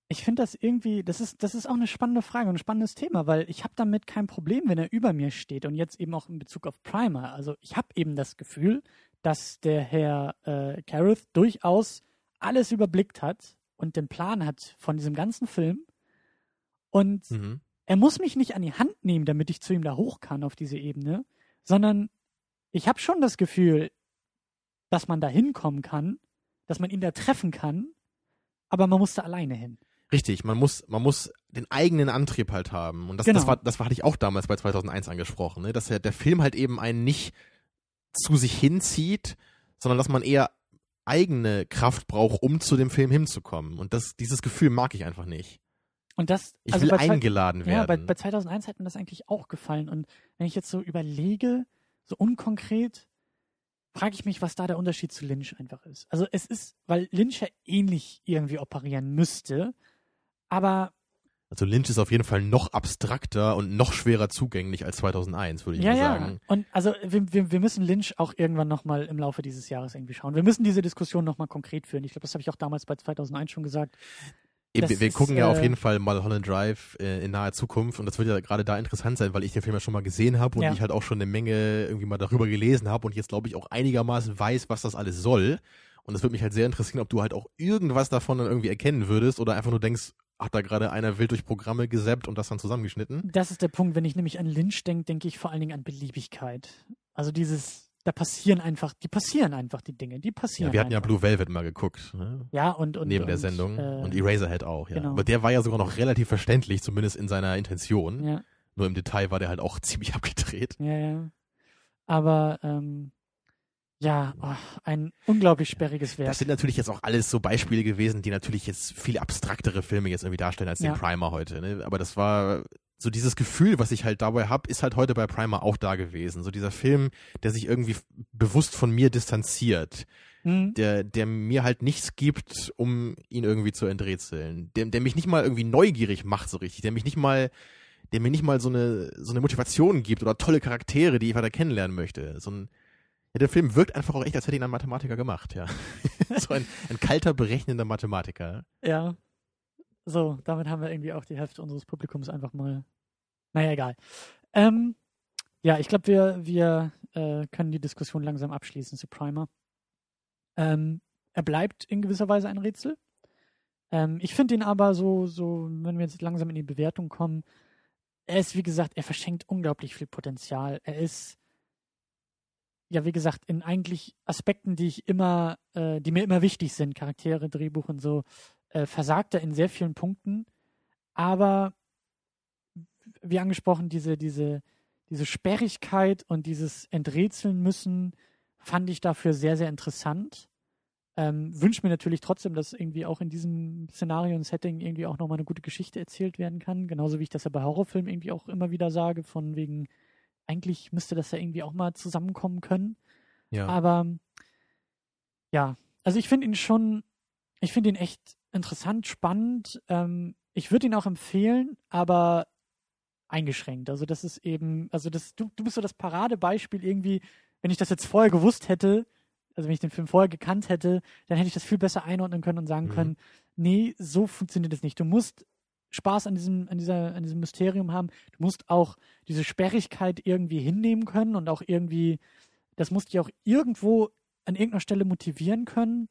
ich finde das irgendwie, das ist, das ist auch eine spannende Frage und ein spannendes Thema, weil ich habe damit kein Problem, wenn er über mir steht und jetzt eben auch in Bezug auf Primer. Also ich habe eben das Gefühl, dass der Herr äh, Carruth durchaus alles überblickt hat und den Plan hat von diesem ganzen Film. Und Mhm. Er muss mich nicht an die Hand nehmen, damit ich zu ihm da hoch kann auf diese Ebene, sondern ich habe schon das Gefühl, dass man da hinkommen kann, dass man ihn da treffen kann, aber man muss da alleine hin. Richtig, man muss, man muss den eigenen Antrieb halt haben. Und das, Genau. das war, das war, hatte ich auch damals bei 2001 angesprochen, ne? dass der, der Film halt eben einen nicht zu sich hinzieht, sondern dass man eher eigene Kraft braucht, um zu dem Film hinzukommen. Und das, dieses Gefühl mag ich einfach nicht. Und das, Ich also will eingeladen Ja, bei, werden. bei 2001 hat mir das eigentlich auch gefallen. Und wenn ich jetzt so überlege, so unkonkret, frage ich mich, was da der Unterschied zu Lynch einfach ist. Also es ist, weil Lynch ja ähnlich irgendwie operieren müsste, aber also Lynch ist auf jeden Fall noch abstrakter und noch schwerer zugänglich als 2001, würde ich ja, mal ja. sagen. Und also wir, wir, wir müssen Lynch auch irgendwann nochmal im Laufe dieses Jahres irgendwie schauen. Wir müssen diese Diskussion nochmal konkret führen. Ich glaube, das habe ich auch damals bei 2001 schon gesagt. Eben, Das wir, wir ist, gucken ja auf äh, jeden Fall mal Holland Drive äh, in naher Zukunft und das wird ja gerade da interessant sein, weil ich den Film ja schon mal gesehen habe und Ja. ich halt auch schon eine Menge irgendwie mal darüber gelesen habe und jetzt glaube ich auch einigermaßen weiß, was das alles soll. Und es würde mich halt sehr interessieren, ob du halt auch irgendwas davon dann irgendwie erkennen würdest oder einfach nur denkst, hat da gerade einer wild durch Programme gesäppt und das dann zusammengeschnitten. Das ist der Punkt, wenn ich nämlich an Lynch denke, denke ich vor allen Dingen an Beliebigkeit. Also dieses, da passieren einfach, die passieren einfach die Dinge, die passieren. Ja, wir hatten ja einfach. Blue Velvet mal geguckt, ne? Ja, und, und neben der und, Sendung äh, und Eraserhead auch, ja. genau. Aber der war ja sogar noch relativ verständlich, zumindest in seiner Intention. Ja, Nur im Detail war der halt auch (laughs) ziemlich abgedreht. ja, ja. Aber ähm, ja, oh, ein unglaublich sperriges Werk. Das sind natürlich jetzt auch alles so Beispiele gewesen, die natürlich jetzt viel abstraktere Filme jetzt irgendwie darstellen als Ja. den Primer heute. Ne? Aber das war so dieses Gefühl, was ich halt dabei habe, ist halt heute bei Primer auch da gewesen. So dieser Film, der sich irgendwie bewusst von mir distanziert, Hm, der, der mir halt nichts gibt, um ihn irgendwie zu enträtseln, der, der mich nicht mal irgendwie neugierig macht so richtig, der mich nicht mal, der mir nicht mal so eine so eine Motivation gibt oder tolle Charaktere, die ich weiter kennenlernen möchte. So ein ja, der Film wirkt einfach auch echt, als hätte ihn ein Mathematiker gemacht, ja. (laughs) so ein, ein kalter, berechnender Mathematiker. ja. So, damit haben wir irgendwie auch die Hälfte unseres Publikums einfach mal. Naja, egal. Ähm, ja, ich glaube, wir, wir äh, können die Diskussion langsam abschließen zu Primer. Ähm, er bleibt in gewisser Weise ein Rätsel. Ähm, ich finde ihn aber so, so, wenn wir jetzt langsam in die Bewertung kommen, er ist, wie gesagt, er verschenkt unglaublich viel Potenzial. Er ist, ja, wie gesagt, in eigentlich Aspekten, die ich immer, äh, die mir immer wichtig sind, Charaktere, Drehbuch und so, äh, versagt er in sehr vielen Punkten. Aber wie angesprochen, diese, diese, diese Sperrigkeit und dieses Enträtseln müssen, fand ich dafür sehr, sehr interessant. Ähm, Wünsche mir natürlich trotzdem, dass irgendwie auch in diesem Szenario und Setting irgendwie auch nochmal eine gute Geschichte erzählt werden kann. Genauso wie ich das ja bei Horrorfilmen irgendwie auch immer wieder sage, von wegen, eigentlich müsste das ja irgendwie auch mal zusammenkommen können. Ja. Aber ja, also ich finde ihn schon, ich finde ihn echt interessant, spannend. Ähm, ich würde ihn auch empfehlen, aber eingeschränkt. Also das ist eben, also das, du, du bist so das Paradebeispiel irgendwie, wenn ich das jetzt vorher gewusst hätte, also wenn ich den Film vorher gekannt hätte, dann hätte ich das viel besser einordnen können und sagen Mhm. können, nee, so funktioniert es nicht. Du musst Spaß an diesem, an dieser, an diesem Mysterium haben. Du musst auch diese Sperrigkeit irgendwie hinnehmen können und auch irgendwie, das muss dich auch irgendwo an irgendeiner Stelle motivieren können.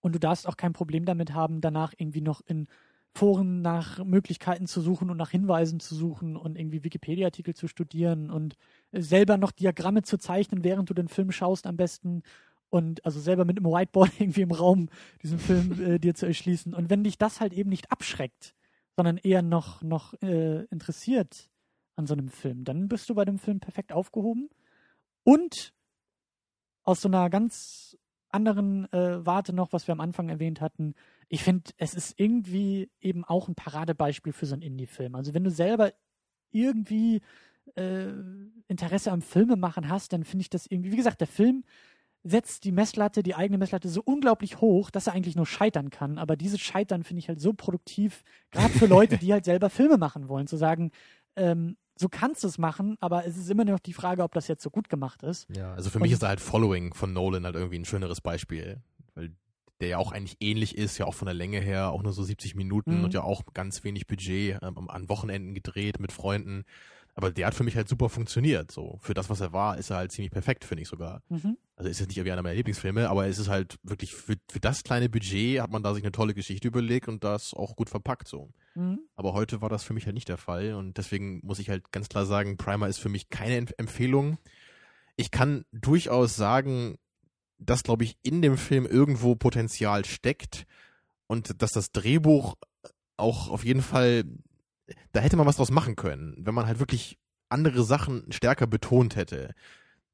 Und du darfst auch kein Problem damit haben, danach irgendwie noch in Foren nach Möglichkeiten zu suchen und nach Hinweisen zu suchen und irgendwie Wikipedia-Artikel zu studieren und selber noch Diagramme zu zeichnen, während du den Film schaust am besten und also selber mit einem Whiteboard (laughs) irgendwie im Raum diesen Film äh, dir zu erschließen. Und wenn dich das halt eben nicht abschreckt, sondern eher noch, noch äh, interessiert an so einem Film, dann bist du bei dem Film perfekt aufgehoben. Und aus so einer ganz anderen äh, Warte noch, was wir am Anfang erwähnt hatten, ich finde, es ist irgendwie eben auch ein Paradebeispiel für so einen Indie-Film. Also wenn du selber irgendwie äh, Interesse am Filmemachen hast, dann finde ich das irgendwie, wie gesagt, der Film setzt die Messlatte, die eigene Messlatte so unglaublich hoch, dass er eigentlich nur scheitern kann. Aber dieses Scheitern finde ich halt so produktiv, gerade für (laughs) Leute, die halt selber Filme machen wollen, zu sagen, ähm, so kannst du es machen, aber es ist immer noch die Frage, ob das jetzt so gut gemacht ist. Ja, also für Und- mich ist halt Following von Nolan halt irgendwie ein schöneres Beispiel, weil der ja auch eigentlich ähnlich ist, ja auch von der Länge her, auch nur so 70 Minuten Mhm. und ja auch ganz wenig Budget ähm, an Wochenenden gedreht mit Freunden. Aber der hat für mich halt super funktioniert. So für das, was er war, ist er halt ziemlich perfekt, finde ich sogar. Mhm. Also ist jetzt nicht irgendwie einer meiner Lieblingsfilme, aber es ist halt wirklich für, für das kleine Budget hat man da sich eine tolle Geschichte überlegt und das auch gut verpackt so. Mhm. Aber heute war das für mich halt nicht der Fall und deswegen muss ich halt ganz klar sagen, Primer ist für mich keine Empf- Empfehlung. Ich kann durchaus sagen, dass, glaube ich, in dem Film irgendwo Potenzial steckt und dass das Drehbuch auch auf jeden Fall, da hätte man was draus machen können, wenn man halt wirklich andere Sachen stärker betont hätte.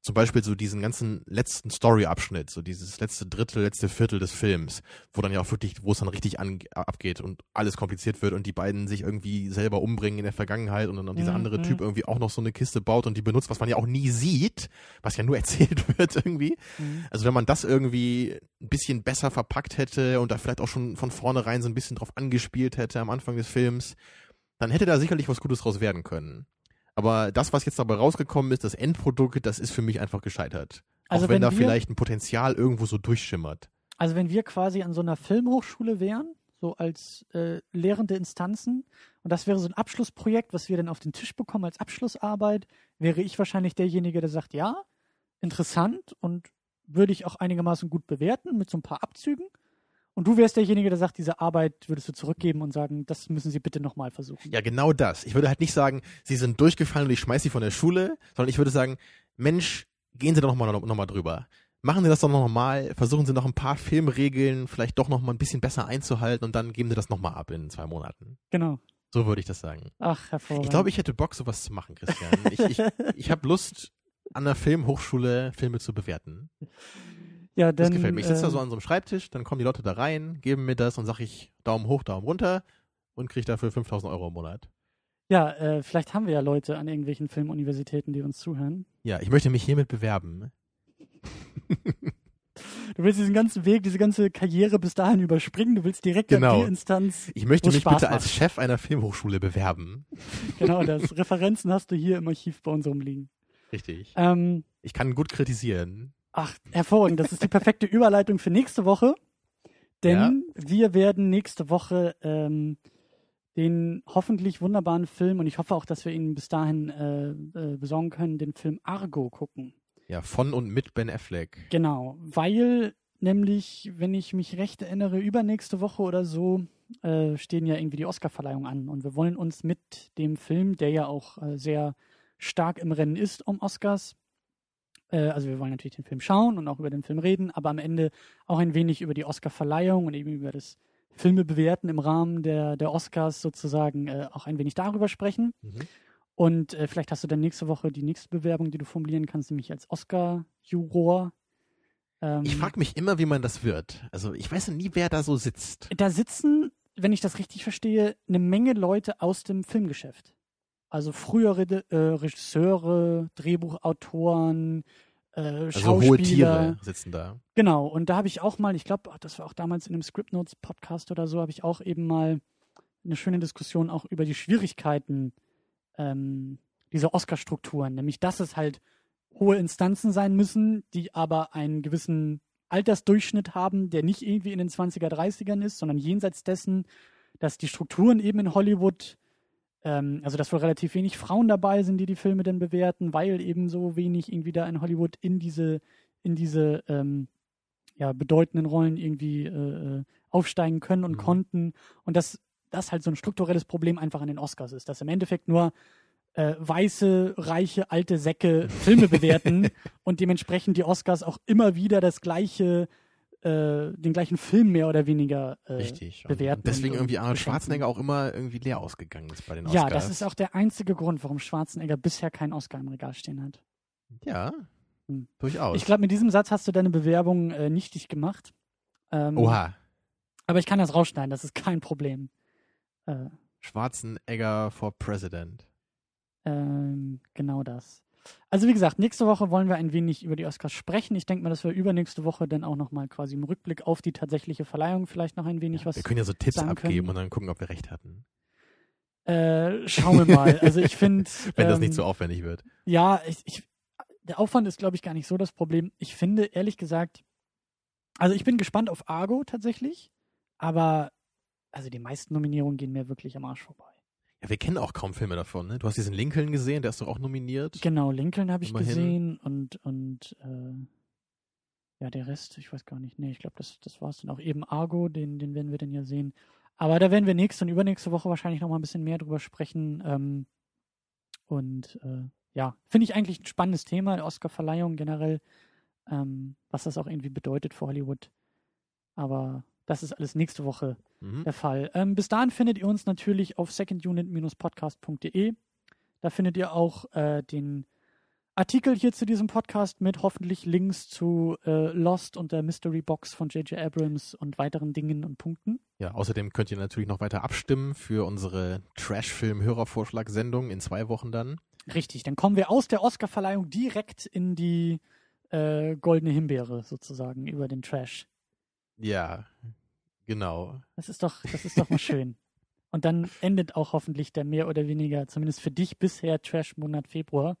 Zum Beispiel so diesen ganzen letzten Story-Abschnitt, so dieses letzte Drittel, letzte Viertel des Films, wo dann ja auch wirklich, wo es dann richtig an, abgeht und alles kompliziert wird und die beiden sich irgendwie selber umbringen in der Vergangenheit und dann dieser Mhm, andere mhm. Typ irgendwie auch noch so eine Kiste baut und die benutzt, was man ja auch nie sieht, was ja nur (laughs) erzählt wird irgendwie. Mhm. Also wenn man das irgendwie ein bisschen besser verpackt hätte und da vielleicht auch schon von vornherein so ein bisschen drauf angespielt hätte am Anfang des Films, dann hätte da sicherlich was Gutes draus werden können. Aber das, was jetzt dabei rausgekommen ist, das Endprodukt, das ist für mich einfach gescheitert. Also auch wenn, wenn da wir- vielleicht ein Potenzial irgendwo so durchschimmert. Also wenn wir quasi an so einer Filmhochschule wären, so als äh, lehrende Instanzen, und das wäre so ein Abschlussprojekt, was wir dann auf den Tisch bekommen als Abschlussarbeit, wäre ich wahrscheinlich derjenige, der sagt, ja, interessant und würde ich auch einigermaßen gut bewerten mit so ein paar Abzügen. Und du wärst derjenige, der sagt, diese Arbeit würdest du zurückgeben und sagen, das müssen sie bitte nochmal versuchen. Ja, genau das. Ich würde halt nicht sagen, sie sind durchgefallen und ich schmeiß sie von der Schule, sondern ich würde sagen, Mensch, gehen Sie doch nochmal noch, mal drüber. Machen Sie das doch noch mal, versuchen Sie noch ein paar Filmregeln vielleicht doch noch mal ein bisschen besser einzuhalten und dann geben Sie das noch mal ab in zwei Monaten. Genau. So würde ich das sagen. Ach, hervorragend. Ich glaube, ich hätte Bock, sowas zu machen, Christian. Ich, ich, (laughs) ich habe Lust, an der Filmhochschule Filme zu bewerten. Ja, Das dann, gefällt mir. Ich sitze da äh, so an so einem Schreibtisch, dann kommen die Leute da rein, geben mir das und sag ich Daumen hoch, Daumen runter und kriege dafür 5000 Euro im Monat. Ja, äh, vielleicht haben wir ja Leute an irgendwelchen Filmuniversitäten, die uns zuhören. Ja, ich möchte mich hiermit bewerben. Du willst diesen ganzen Weg, diese ganze Karriere bis dahin überspringen. Du willst direkt an Genau. die Instanz. Ich möchte mich Spaß bitte als macht. Chef einer Filmhochschule bewerben. Genau, das. Referenzen hast du hier im Archiv bei uns rumliegen. Richtig. Ähm, Ich kann gut kritisieren. Ach, hervorragend. Das ist die perfekte Überleitung für nächste Woche. Denn wir werden nächste Woche ähm, den hoffentlich wunderbaren Film, und ich hoffe auch, dass wir ihn bis dahin äh, äh, besorgen können, den Film Argo gucken. Ja, von und mit Ben Affleck. Genau, weil nämlich, wenn ich mich recht erinnere, übernächste Woche oder so äh, stehen ja irgendwie die Oscarverleihungen an und wir wollen uns mit dem Film, der ja auch äh, sehr stark im Rennen ist um Oscars, äh, also wir wollen natürlich den Film schauen und auch über den Film reden, aber am Ende auch ein wenig über die Oscarverleihung und eben über das Filme bewerten im Rahmen der, der Oscars sozusagen äh, auch ein wenig darüber sprechen. Mhm. Und äh, vielleicht hast du dann nächste Woche die nächste Bewerbung, die du formulieren kannst, nämlich als Oscar-Juror. Ähm, Ich frage mich immer, wie man das wird. Also ich weiß nie, wer da so sitzt. da sitzen, wenn ich das richtig verstehe, eine Menge Leute aus dem Filmgeschäft. Also frühere äh, Regisseure, Drehbuchautoren, äh, Also Schauspieler. hohe Tiere sitzen da. Genau, und da habe ich auch mal, ich glaube, das war auch damals in einem Script Notes Podcast oder so, habe ich auch eben mal eine schöne Diskussion auch über die Schwierigkeiten ähm, dieser Oscar-Strukturen, nämlich dass es halt hohe Instanzen sein müssen, die aber einen gewissen Altersdurchschnitt haben, der nicht irgendwie in den 20er, 30ern ist, sondern jenseits dessen, dass die Strukturen eben in Hollywood, ähm, also dass wohl relativ wenig Frauen dabei sind, die die Filme dann bewerten, weil eben so wenig irgendwie da in Hollywood in diese, in diese ähm, ja, bedeutenden Rollen irgendwie äh, äh, aufsteigen können und Mhm. konnten. Und dass das halt so ein strukturelles Problem einfach an den Oscars ist, dass im Endeffekt nur äh, weiße, reiche, alte Säcke Filme (laughs) bewerten und dementsprechend die Oscars auch immer wieder das gleiche, äh, den gleichen Film mehr oder weniger äh, Richtig. Und bewerten. deswegen und, irgendwie Arnold. Schwarzenegger auch immer irgendwie leer ausgegangen ist bei den Oscars. Ja, das ist auch der einzige Grund, warum Schwarzenegger bisher keinen Oscar im Regal stehen hat. Ja, Hm. durchaus. Ich glaube, mit diesem Satz hast du deine Bewerbung äh, nichtig gemacht. Ähm, Oha, Aber ich kann das rausschneiden, das ist kein Problem. Äh, Schwarzenegger for President. ähm, genau das. Also wie gesagt, nächste Woche wollen wir ein wenig über die Oscars sprechen. Ich denke mal, dass wir übernächste Woche dann auch nochmal quasi im Rückblick auf die tatsächliche Verleihung vielleicht noch ein wenig Ja, was wir können ja so Tipps abgeben und dann gucken, ob wir recht hatten. Äh, schauen wir mal. Also ich finde. (laughs) Wenn das ähm, nicht so aufwendig wird. Ja, ich, ich, der Aufwand ist, glaube ich, gar nicht so das Problem. Ich finde, ehrlich gesagt, also ich bin gespannt auf Argo tatsächlich, aber also die meisten Nominierungen gehen mir wirklich am Arsch vorbei. Ja, wir kennen auch kaum Filme davon, ne? Du hast diesen Lincoln gesehen, der ist doch auch nominiert. Genau, Lincoln habe ich Immerhin. gesehen und, und äh, ja, der Rest, ich weiß gar nicht. Nee, ich glaube, das, das war es dann auch. Eben Argo, den, den werden wir dann ja sehen. Aber da werden wir nächste und übernächste Woche wahrscheinlich noch mal ein bisschen mehr drüber sprechen. Ähm, und äh, ja, finde ich eigentlich ein spannendes Thema, Oscar-Verleihung generell, ähm, was das auch irgendwie bedeutet für Hollywood. Aber das ist alles nächste Woche Mhm. der Fall. Ähm, bis dahin findet ihr uns natürlich auf secondunit-podcast.de. Da findet ihr auch äh, den Artikel hier zu diesem Podcast mit hoffentlich Links zu äh, Lost und der Mystery Box von J.J. Abrams und weiteren Dingen und Punkten. Ja, außerdem könnt ihr natürlich noch weiter abstimmen für unsere Trash-Film-Hörervorschlag-Sendung in zwei Wochen dann. Richtig, dann kommen wir aus der Oscarverleihung direkt in die äh, goldene Himbeere sozusagen über den Trash. Ja, genau. Das ist doch, das ist doch mal schön. (laughs) Und dann endet auch hoffentlich der mehr oder weniger, zumindest für dich bisher Trash-Monat Februar,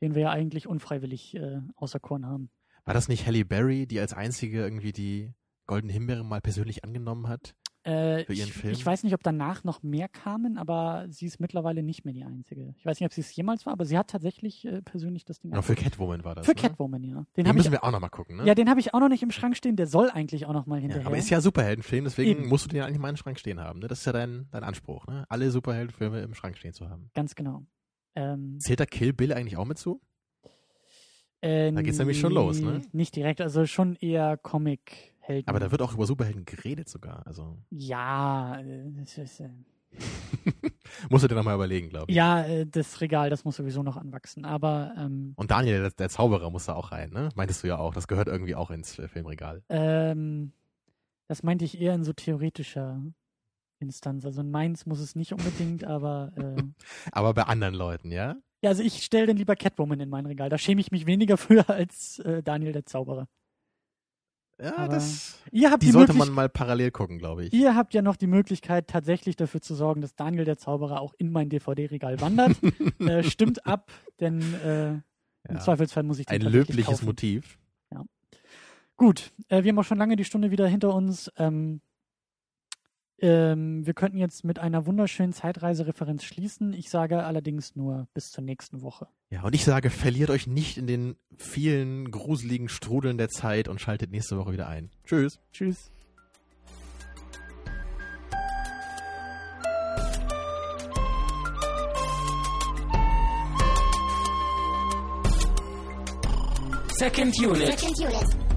den wir ja eigentlich unfreiwillig äh, auserkoren haben. War das nicht Halle Berry, die als einzige irgendwie die Goldene Himbeere mal persönlich angenommen hat? Äh, Für ihren ich, Film? ich weiß nicht, ob danach noch mehr kamen, aber sie ist mittlerweile nicht mehr die Einzige. Ich weiß nicht, ob sie es jemals war, aber sie hat tatsächlich äh, persönlich das Ding Ja, für. Catwoman war das. Für ne? Catwoman, ja. Den Den habe ich, müssen wir auch nochmal gucken, ne? ja, den habe ich auch noch nicht im Schrank stehen. Der soll eigentlich auch noch mal Ja, hinterher. aber ist ja Superheldenfilm, deswegen Eben. musst du den eigentlich mal im Schrank stehen haben. Ne? Das ist ja dein, dein Anspruch, ne? Alle Superheldenfilme im Schrank stehen zu haben. Ganz genau. Ähm, Zählt da Kill Bill eigentlich auch mit zu? äh, Da geht's nämlich schon los, ne? nee, Nicht direkt, also schon eher Comic-Helden. Aber da wird auch über Superhelden geredet sogar. Also Ja, äh, das ist, äh, (laughs) musst du dir nochmal überlegen, glaube ich. ja, äh, das Regal, das muss sowieso noch anwachsen. Aber ähm, Und Daniel, der, der Zauberer, muss da auch rein, ne? Meintest du ja auch. Das gehört irgendwie auch ins äh, Filmregal. ähm, das meinte ich eher in so theoretischer Instanz. Also in Mainz muss es nicht unbedingt, aber äh, (laughs) Aber bei anderen Leuten, ja? ja, also ich stelle dann lieber Catwoman in mein Regal. Da schäme ich mich weniger (laughs) für als äh, Daniel der Zauberer. Ja, Aber das. Ihr habt Die die, sollte man mal parallel gucken, glaube ich. Ihr habt ja noch die Möglichkeit, tatsächlich dafür zu sorgen, dass Daniel der Zauberer auch in mein DVD-Regal wandert. (laughs) äh, stimmt ab, denn äh, im Ja. Zweifelsfall muss ich den Ein löbliches kaufen. Motiv. Gut, äh, wir haben auch schon lange die Stunde wieder hinter uns. Ähm, ähm, wir könnten jetzt mit einer wunderschönen Zeitreisereferenz schließen. Ich sage allerdings nur bis zur nächsten Woche. Ja, und ich sage, verliert euch nicht in den vielen gruseligen Strudeln der Zeit und schaltet nächste Woche wieder ein. Tschüss. Tschüss. Second unit. Second unit.